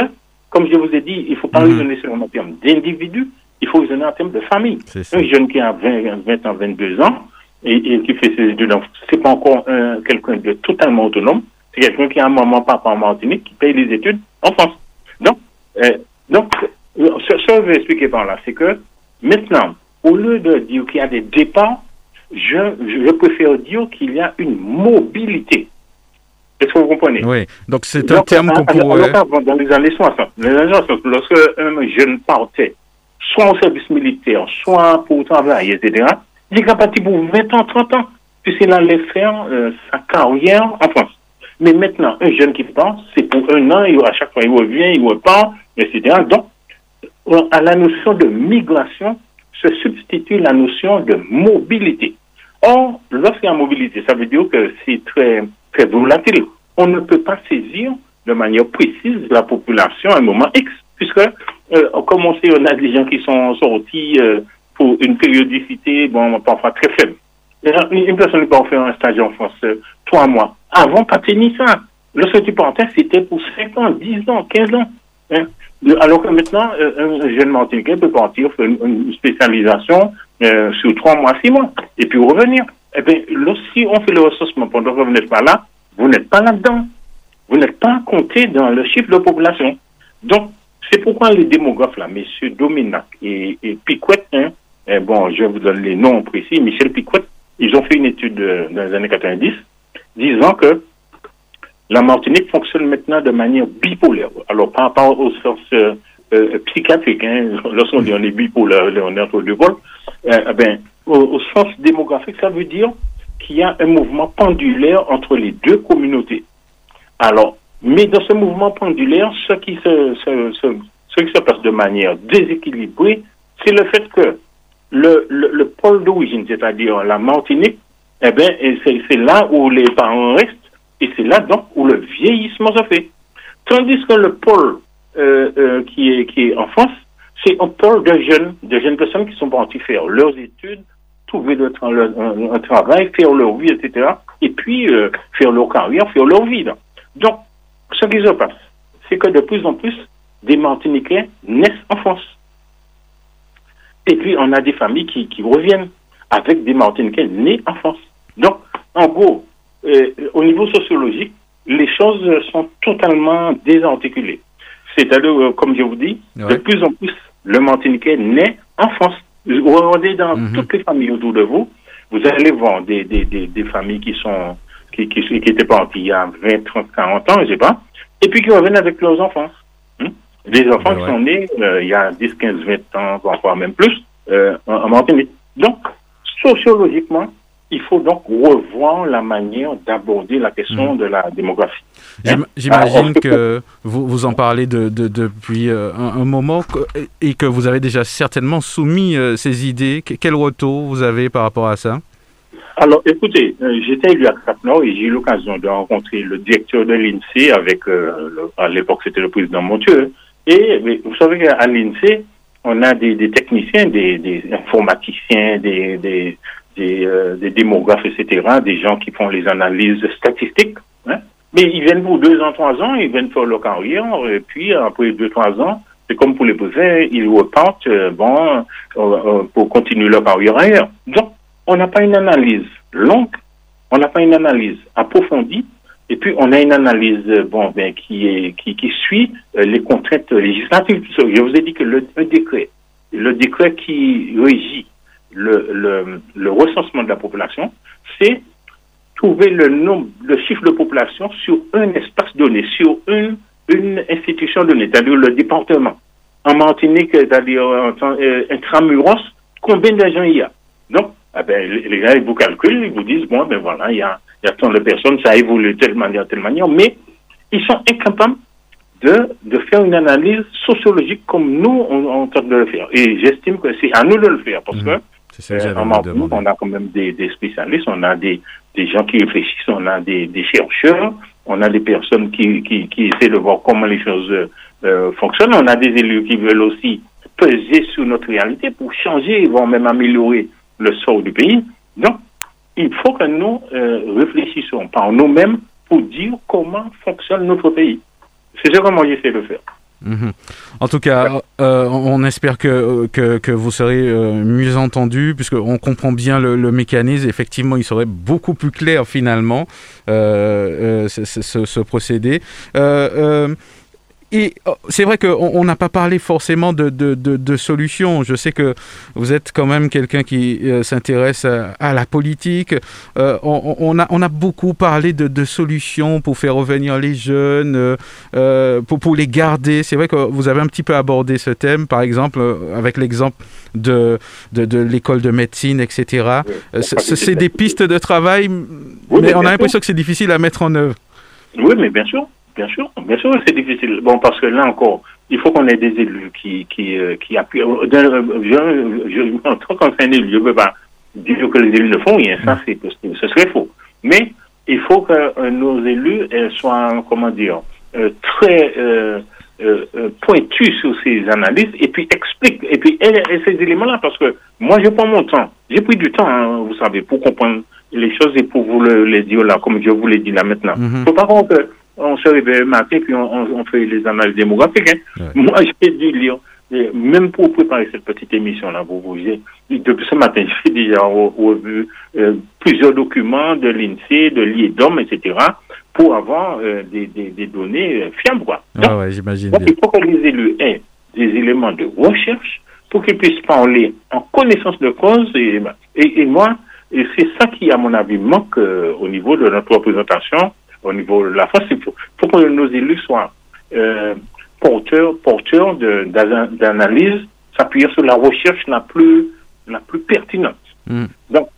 comme je vous ai dit, il ne faut pas
Mhm.
raisonner seulement en termes d'individus, il faut raisonner en termes de famille. Un jeune qui a 20, 20 ans, 22 ans, et, et qui fait ses études, c'est pas encore un- quelqu'un de totalement autonome, c'est quelqu'un qui a un maman, papa en Martinique, qui paye les études en France. Donc, euh, donc ce, ce que je vais expliquer par là, c'est que maintenant, au lieu de dire qu'il y a des départs, je, je préfère dire qu'il y a une mobilité. Est-ce que vous comprenez
Oui, donc c'est un terme qu'on pourrait...
Dans les années 60, les années 60, lorsque un jeune partait, soit au service militaire, soit pour travailler, etc., il est parti pour 20 ans, 30 ans, puisqu'il allait faire euh, sa carrière en France. Mais maintenant, un jeune qui part, c'est pour un an, il, à chaque fois il revient, il repart, etc. Donc, euh, à la notion de migration se substitue la notion de mobilité. Or, lorsqu'il y a mobilité, ça veut dire que c'est très, très volatile. On ne peut pas saisir de manière précise la population à un moment X, puisque, euh, comme on sait, on a des gens qui sont sortis euh, pour une périodicité, bon, parfois très faible. Et Une personne qui va faire un stage en France, euh, trois mois. Avant, pas tenir ça. Lorsque tu partais, c'était pour 5 ans, 10 ans, 15 ans. hein. Alors que maintenant, euh, un jeune Martiniquais peut partir faire une, une spécialisation euh, sur trois mois, six mois, et puis revenir. Eh bien, si on fait le recensement pendant que vous n'êtes pas là, vous n'êtes pas là-dedans. Vous n'êtes pas compté dans le chiffre de population. Donc, c'est pourquoi les démographes, là, messieurs Dominac et, et Piquet, hein, eh bon, je vous donne les noms précis, Michel Piquet, ils ont fait une étude euh, dans les années 90 disant que la Martinique fonctionne maintenant de manière bipolaire. Alors, par rapport au sens euh, euh, psychiatrique, hein, [LAUGHS] lorsqu'on dit on est bipolaire, on est entre deux pôles, euh, eh ben, au, sens démographique, ça veut dire qu'il y a un mouvement pendulaire entre les deux communautés. Alors, mais dans ce mouvement pendulaire, ce qui se, ce qui se passe de manière déséquilibrée, c'est le fait que le, le, le pôle d'origine, c'est-à-dire la Martinique, eh bien, c'est là où les parents restent et c'est là donc où le vieillissement se fait. Tandis que le pôle euh, euh, qui, est, qui est en France, c'est un pôle de jeunes, de jeunes personnes qui sont partis faire leurs études, trouver le un, un, travail, faire leur vie, etc. Et puis euh, faire leur carrière, faire leur vie. Donc, ce qui se passe, c'est que de plus en plus, des Martiniquais naissent en France. Et puis, on a des familles qui, qui reviennent avec des Martiniquais nés en France. Donc, en gros, euh, au niveau sociologique, les choses sont totalement désarticulées. C'est-à-dire, euh, comme je vous dis, de plus en plus, le Martiniquais naît en France. Vous regardez dans mhm. toutes les familles autour de vous, vous allez voir des, des, des, des familles qui sont qui, qui, qui, étaient parties il y a 20, 30, 40 ans, je sais pas, et puis qui reviennent avec leurs enfants. Hein. Des enfants qui sont nés euh, il y a 10, 15, 20 ans, voire même plus, euh, en Martinique. Donc, sociologiquement, il faut donc revoir la manière d'aborder la question hmm. de la démographie.
Hein? J'imagine que vous, vous en parlez de, depuis euh, un, moment et que vous avez déjà certainement soumis euh, ces idées. Quel retour vous avez par rapport à ça?
Alors, écoutez, euh, j'étais élu à Cap-Nord et j'ai eu l'occasion de rencontrer le directeur de l'INSEE avec, à l'époque, c'était le président Montieu. Et vous savez qu'à l'INSEE, on a des, techniciens, des, informaticiens, des, euh, des, démographes, etc., des gens qui font les analyses statistiques. Hein. Mais ils viennent pour deux ans, trois ans, ils viennent faire leur carrière, et puis après deux, trois ans, c'est comme pour les posés, ils repartent, euh, bon, euh, pour continuer leur carrière ailleurs. Donc, on n'a pas une analyse longue, on n'a pas une analyse approfondie, et puis on a une analyse bon ben qui est qui, suit les contraintes législatives. Je vous ai dit que le décret, le décret qui régit le, le, le recensement de la population, c'est trouver le nombre, le chiffre de population sur un espace donné, sur une, une institution donnée, c'est-à-dire le département. En Martinique, c'est-à-dire euh, intramuros, combien de gens il y a? Donc, eh ben, les gens, ils vous calculent, ils vous disent, bon, ben voilà, il y a, il y a tant de personnes, ça évolue de telle manière, telle manière, mais ils sont incapables de, de faire une analyse sociologique comme nous, on, on tente de le faire. Et j'estime que c'est à nous de le faire, parce mmh. que euh, on a quand même des, spécialistes, on a des, des, gens qui réfléchissent, on a des, des chercheurs, on a des personnes qui, qui, qui, essaient de voir comment les choses euh, fonctionnent, on a des élus qui veulent aussi peser sur notre réalité pour changer, voire même améliorer le sort du pays. Donc, il faut que nous euh, réfléchissions par nous-mêmes pour dire comment fonctionne notre pays. C'est ce que moi j'essaie de faire.
Mhm. En tout cas, euh, on espère que, que, vous serez euh, mieux entendu, puisqu'on comprend bien le, mécanisme. Effectivement, il serait beaucoup plus clair finalement, euh, ce, procédé. Et oh, c'est vrai qu'on n'a pas parlé forcément de, de, de, solutions. Je sais que vous êtes quand même quelqu'un qui euh, s'intéresse à, la politique. Euh, on, a, on a beaucoup parlé de, solutions pour faire revenir les jeunes, euh, pour, pour les garder. C'est vrai que vous avez un petit peu abordé ce thème, par exemple, avec l'exemple de, de, l'école de médecine, etc. c'est des pistes de travail, mais on a l'impression que c'est difficile à mettre en œuvre.
Oui, mais bien sûr. Bien sûr, bien sûr, c'est difficile. Bon, parce que là encore, il faut qu'on ait des élus qui qui euh, qui appuient. Euh, je, je, en tant qu'ancien élu, je ne peux pas dire que les élus ne font rien. Ça, c'est ce serait faux. Mais il faut que euh, nos élus soient, comment dire, très pointus sur ces analyses et puis expliquent et puis ces éléments-là parce que moi, je prends mon temps. J'ai pris du temps, hein, vous savez, pour comprendre les choses et pour vous les dire là, comme je vous l'ai dit là maintenant. Il mm-hmm. ne faut pas croire que on se réveille le matin, puis on, fait les analyses démographiques. Hein. Moi, [LAUGHS] j'ai dû lire, même pour préparer cette petite émission-là, vous voyez, depuis ce matin, [LAUGHS] j'ai déjà revu euh, plusieurs documents de l'INSEE, de l'IEDOM, etc., pour avoir euh, des, des, données euh, fiables. Quoi.
Ah ouais, j'imagine.
Il faut que les élus aient des éléments de recherche pour qu'ils puissent parler en connaissance de cause. Et, et, et moi, c'est ça qui, à mon avis, manque au niveau de notre représentation au niveau de la France. Il faut, que nos élus soient euh, porteurs, porteurs d'analyse, s'appuyant sur la recherche la plus, la plus pertinente. Hmm. Donc,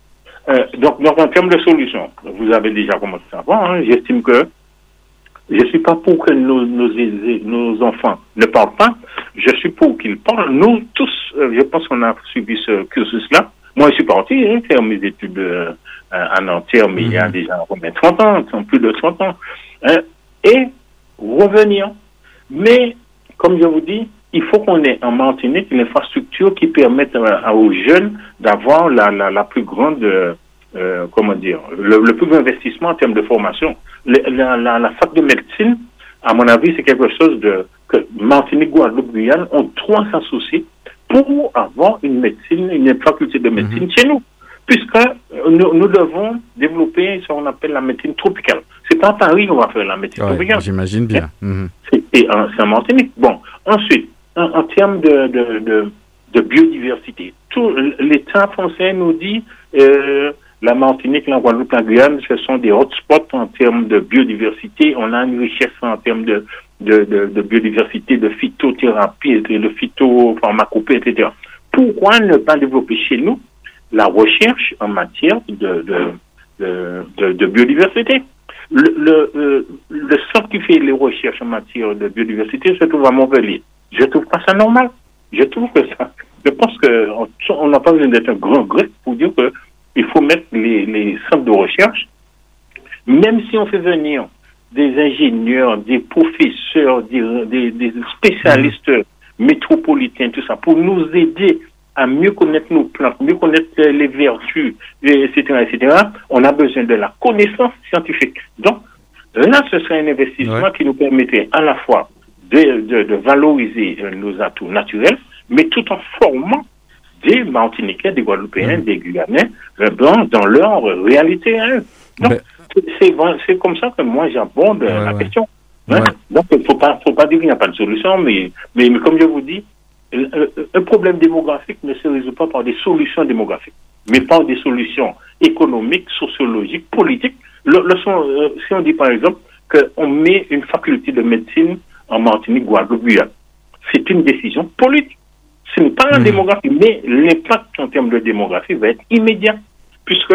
euh, donc, donc, en termes de solutions, vous avez déjà commencé à voir, hein, j'estime que Je suis pas pour que nos, nos, nos enfants ne parlent pas. Je suis pour qu'ils parlent. Nous tous, euh, je pense qu'on a suivi ce cursus-là. Moi, je suis parti hein, faire mes études euh, à Nanterre, mais il y a
Mhm.
déjà 30 ans, plus de 30 ans. Hein, et revenir. Mais, comme je vous dis, il faut qu'on ait en Martinique une infrastructure qui permette à- à- aux jeunes d'avoir la, la, la plus grande, euh, euh, comment dire, le, le plus grand investissement en termes de formation. Le- la, la, la fac de médecine, à mon avis, c'est quelque chose de que Martinique, Guadeloupe, Guyane ont trois associés pour avoir une médecine, une faculté de médecine chez nous. Puisque euh, nous, nous devons développer ce qu'on appelle la médecine tropicale. C'est pas à Paris qu'on va faire la médecine
Ouais,
tropicale.
J'imagine bien. Mhm.
Et en, c'est en Martinique. Bon, ensuite, en, en termes de, de, de, de biodiversité, tout l'État français nous dit euh, la Martinique, la Guadeloupe, la Guyane, ce sont des hotspots en termes de biodiversité. On a une richesse en termes de, de, de, de biodiversité, de phytothérapie, de, de phytopharmacopée, etc. Pourquoi ne pas développer chez nous la recherche en matière de, de, de, biodiversité le, le, euh, le centre qui fait les recherches en matière de biodiversité se trouve à Montpellier. Je trouve pas ça normal. Je trouve que ça. Je pense que on- on n'a pas besoin d'être un grand grec pour dire que il faut mettre les, les centres de recherche, même si on fait venir des ingénieurs, des professeurs, des, des, des spécialistes métropolitains, tout ça, pour nous aider à mieux connaître nos plantes, mieux connaître euh, les vertus, et- etc., etc., on a besoin de la connaissance scientifique. Donc, là, ce serait un investissement
Ouais.
qui nous permettrait à la fois de, de, de valoriser euh, nos atouts naturels, mais tout en formant des Martiniquais, des Guadeloupéens,
Mhm.
des Guyanais euh, dans, dans leur réalité. Hein. Donc,
Ben-
c'est- comme ça que moi j'aborde
Ouais,
la
ouais.
question. Hein? Donc, il ne faut pas, faut pas dire qu'il n'y a pas de solution, mais, mais, mais comme je vous dis, un problème démographique ne se résout pas par des solutions démographiques, mais par des solutions économiques, sociologiques, politiques. Euh, si on dit par exemple qu'on met une faculté de médecine en Martinique, Guadeloupe, Guyane, c'est une décision politique. Ce n'est pas la
Mhm.
démographie, mais l'impact en termes de démographie va être immédiat. Puisque,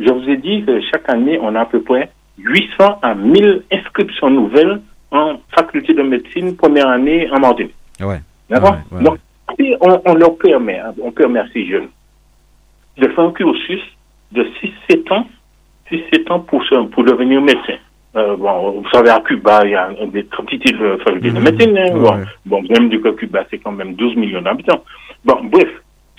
je vous ai dit que chaque année, on a à peu près 800 à 1000 inscriptions nouvelles en faculté de médecine première année en Martinique.
Ouais.
D'accord
Ouais, ouais,
Donc, si on, on leur permet, hein, on permet à ces jeunes de faire un cursus de 6-7 ans, 6-7 ans pour, pour devenir médecin. Euh, bon, vous savez, à Cuba, il y a des quantités de facultés de médecine. hein.
Ouais,
bon,
ouais.
bon, même du que Cuba, c'est quand même 12 millions d'habitants. Bon, bref,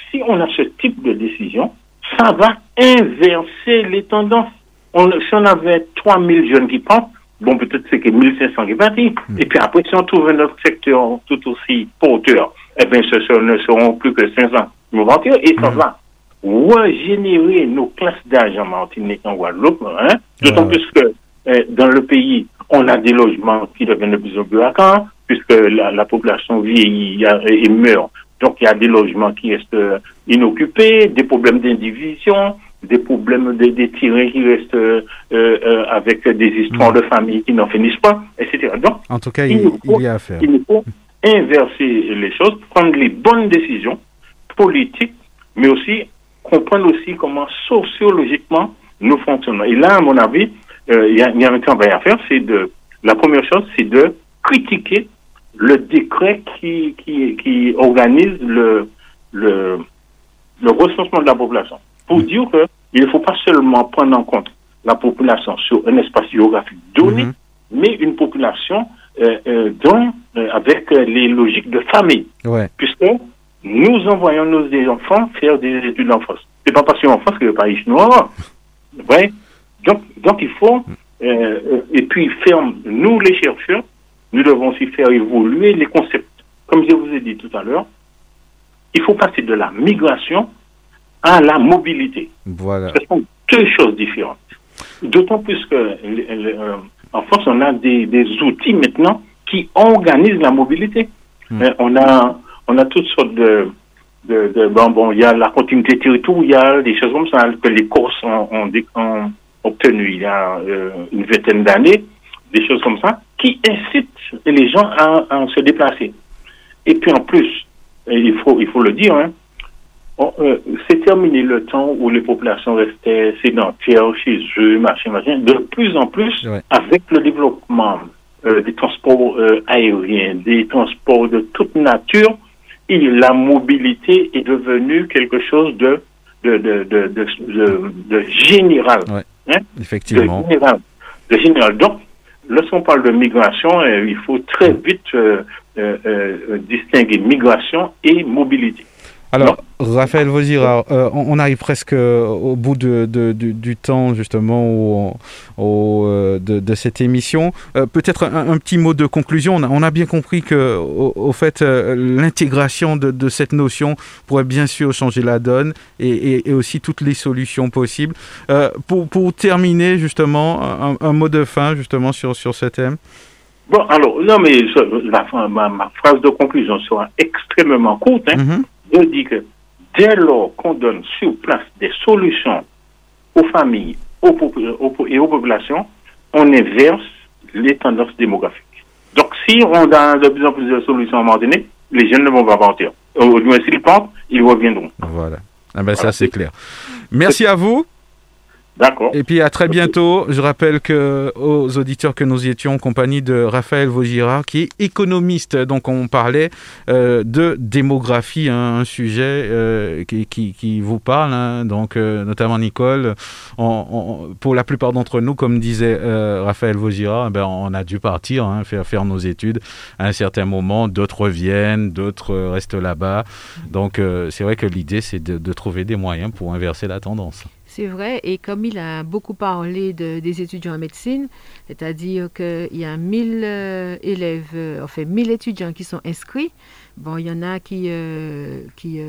si on a ce type de décision, ça va inverser les tendances. On, si on avait 3000 jeunes qui partent, bon, peut-être c'est que 1500 qui partent. Et puis après, si on trouve un autre secteur tout aussi porteur, eh bien, ce ce ne seront plus que 500 qui vont partir et ça
Mhm.
va régénérer nos classes d'âge en Martinique, en Guadeloupe, hein, d'autant plus que euh, dans le pays, on a des logements qui deviennent de plus en plus vacants, puisque la, la population vieillit et meurt. Donc il y a des logements qui restent euh, inoccupés, des problèmes d'indivision, des problèmes de, des terrains qui restent euh, euh, avec des histoires
Mm.
de famille qui n'en finissent pas, etc. Donc
En tout cas,
Il faut-
il y a à faire.
il faut inverser les choses, prendre les bonnes décisions politiques, mais aussi comprendre aussi comment sociologiquement nous fonctionnons. Et là, à mon avis, euh, il y, a, il y a un travail à faire. C'est de la première chose, c'est de critiquer le décret qui, qui, qui organise le, le, le recensement de la population. Pour dire que il ne faut pas seulement prendre en compte la population sur un espace géographique donné,
Mhm.
mais une population euh, euh, dont, euh, avec les logiques de famille,
Ouais.
puisque nous envoyons nos des enfants faire des études en France. C'est pas parce qu'en France que le pays chinois. Ouais. Donc, donc il faut et puis faire nous les chercheurs, nous devons aussi faire évoluer les concepts. Comme je vous ai dit tout à l'heure, il faut passer de la migration à la mobilité.
Voilà.
Ce sont deux choses différentes. D'autant plus que le- le- euh, en France, on a des, des outils maintenant qui organisent la mobilité.
Hmm.
Euh, on a on a toutes sortes de, de, de- bon bon il y a la continuité territoriale, des choses comme ça que les Corses ont, ont, ont obtenu il y a euh, une vingtaine d'années, des choses comme ça qui incitent les gens à, à se déplacer. Et puis en plus, il faut il faut le dire, hein, euh, c'est terminé le temps où les populations restaient sédentaires chez eux, machin, machin. De plus en plus,
Ouais.
avec le développement des transports aériens, des transports de toute nature, et la mobilité est devenue quelque chose de, de, de, de, de, général.
Hein? Effectivement.
De général. de général. Donc, lorsqu'on parle de migration, il faut très vite distinguer migration et mobilité.
Alors, Raphaël Vosira, euh, on, arrive presque euh, au bout de, du, temps justement euh, de, cette émission. Peut-être un, petit mot de conclusion. On a, bien compris que, au, fait, l'intégration de, cette notion pourrait bien sûr changer la donne et, aussi toutes les solutions possibles. Pour, terminer justement, un, mot de fin justement sur, sur ce thème.
Bon, alors, non, mais ma, phrase de conclusion sera extrêmement courte. Hein. Mm-hmm je dis que dès lors qu'on donne sur place des solutions aux familles et aux populations, on inverse les tendances démographiques. Donc, si on donne de plus en plus de solutions à Martinique, les jeunes ne vont pas partir. Au moins, s'ils partent, ils reviendront.
Voilà. Ah ben, Ça, c'est clair. Merci à vous. Et puis à très bientôt. Je rappelle aux auditeurs que nous étions en compagnie de Raphaël Vaugirard, qui est économiste. Donc on parlait euh, de démographie, hein, un sujet euh, qui, vous parle. Hein. donc euh, notamment Nicole. pour la plupart d'entre nous, comme disait Raphaël Vaugirard, eh ben, on a dû partir, hein, faire, nos études à un certain moment. D'autres reviennent, d'autres restent là-bas. Donc c'est vrai que l'idée, c'est de trouver des moyens pour inverser la tendance.
C'est vrai, et comme il a beaucoup parlé de, des étudiants en médecine, c'est-à-dire qu'il y a 1000 euh, élèves, euh, enfin 1000 étudiants qui sont inscrits, bon, il y en a qui, euh, qui,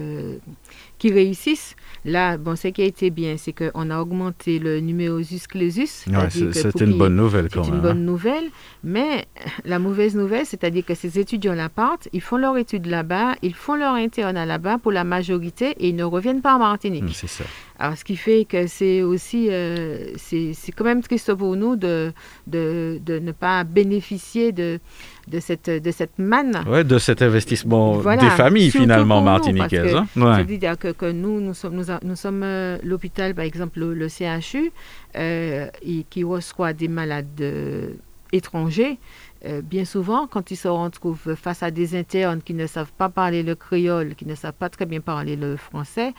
qui réussissent. Là, bon, ce qui a été bien, c'est qu'on a augmenté le numerus clausus.
c'est une bonne nouvelle
quand même. C'est une bonne nouvelle, mais [LAUGHS] la mauvaise nouvelle, c'est-à-dire que ces étudiants-là partent, ils font leur étude là-bas, ils font leur internat là-bas pour la majorité et ils ne reviennent pas en Martinique.
C'est ça.
Alors, ce qui fait que c'est aussi, euh, c'est quand même triste pour nous de, de, de ne pas bénéficier de, de cette, de cette manne.
Ouais, de cet investissement des familles finalement martiniquaises. Hein.
C'est-à-dire que, que, nous, nous sommes, nous, nous sommes euh, l'hôpital, par exemple, le, CHU, euh, qui reçoit des malades étrangers. Euh, bien souvent, quand ils se retrouvent face à des internes qui ne savent pas parler le créole, qui ne savent pas très bien parler le français,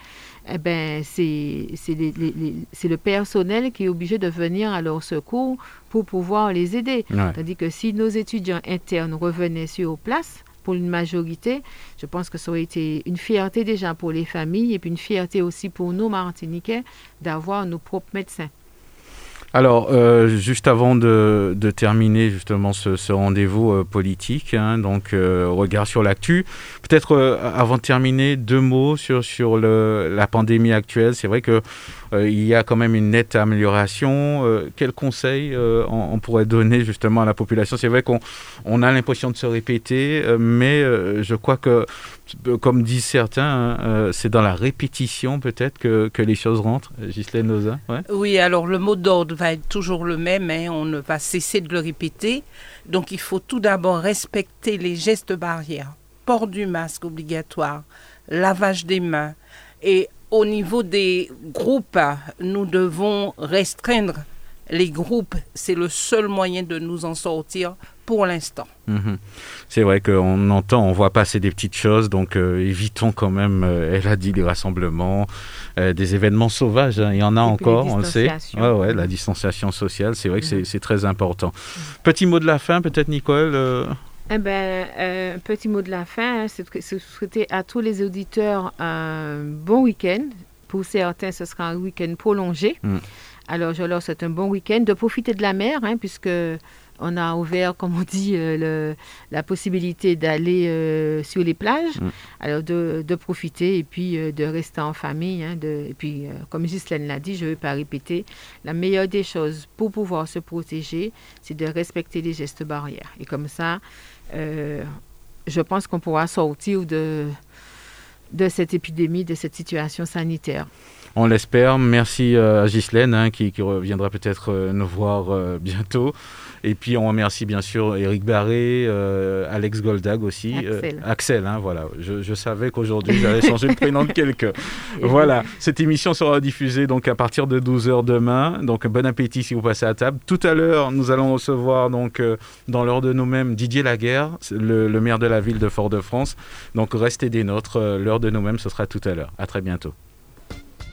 eh ben, c'est le personnel qui est obligé de venir à leur secours pour pouvoir les aider. C'est-à-dire que si nos étudiants internes revenaient sur place, pour une majorité, je pense que ça aurait été une fierté déjà pour les familles et puis une fierté aussi pour nous, Martiniquais, d'avoir nos propres médecins.
Alors, euh, juste avant de, terminer justement ce, rendez-vous euh, politique, hein, donc euh, regard sur l'actu, peut-être avant de terminer, deux mots sur, sur la pandémie actuelle. C'est vrai que euh, il y a quand même une nette amélioration. Euh, quels conseils euh, on, pourrait donner justement à la population? C'est vrai qu'on on a l'impression de se répéter, mais je crois que, comme disent certains, hein, c'est dans la répétition peut-être que, que, les choses rentrent. Ghislaine Noza
Oui, alors le mot d'ordre va être toujours le même, hein, on ne va cesser de le répéter. Donc il faut tout d'abord respecter les gestes barrières. Port du masque obligatoire, lavage des mains et au niveau des groupes, nous devons restreindre les groupes. C'est le seul moyen de nous en sortir pour l'instant.
Mhm. C'est vrai qu'on entend, on voit passer des petites choses, donc euh, évitons quand même, euh, elle a dit, des rassemblements, euh, des événements sauvages, hein. il y en a encore, on le sait. Ouais, ouais, la distanciation sociale, c'est vrai que c'est mhm. très important. Mhm. Petit mot de la fin, peut-être Nicole
eh ben, un petit mot de la fin, hein, c'est de souhaiter à tous les auditeurs un bon week-end. Pour certains, ce sera un week-end prolongé. Mm. Alors, je leur souhaite un bon week-end, de profiter de la mer, hein, puisque on a ouvert, comme on dit, euh, la possibilité d'aller euh, sur les plages. Mm. Alors, de, profiter et puis euh, de rester en famille. Hein, de, et puis, comme Ghislaine l'a dit, je ne vais pas répéter, la meilleure des choses pour pouvoir se protéger, c'est de respecter les gestes barrières. Et comme ça, euh, je pense qu'on pourra sortir de, de cette épidémie, de cette situation sanitaire.
On l'espère. Merci euh, à Ghislaine hein, qui, reviendra peut-être euh, nous voir bientôt. Et puis on remercie bien sûr Eric Barré, Alex Goldag aussi.
Axel.
Axel, hein, voilà. Je, savais qu'aujourd'hui j'allais changer le prénom de [LAUGHS] quelqu'un. voilà, cette émission sera diffusée donc à partir de 12h demain. Donc bon appétit si vous passez à table. Tout à l'heure, nous allons recevoir donc dans l'heure de nous-mêmes Didier Laguerre, le, le maire de la ville de Fort-de-France. Donc restez des nôtres. L'heure de nous-mêmes, ce sera tout à l'heure. À très bientôt.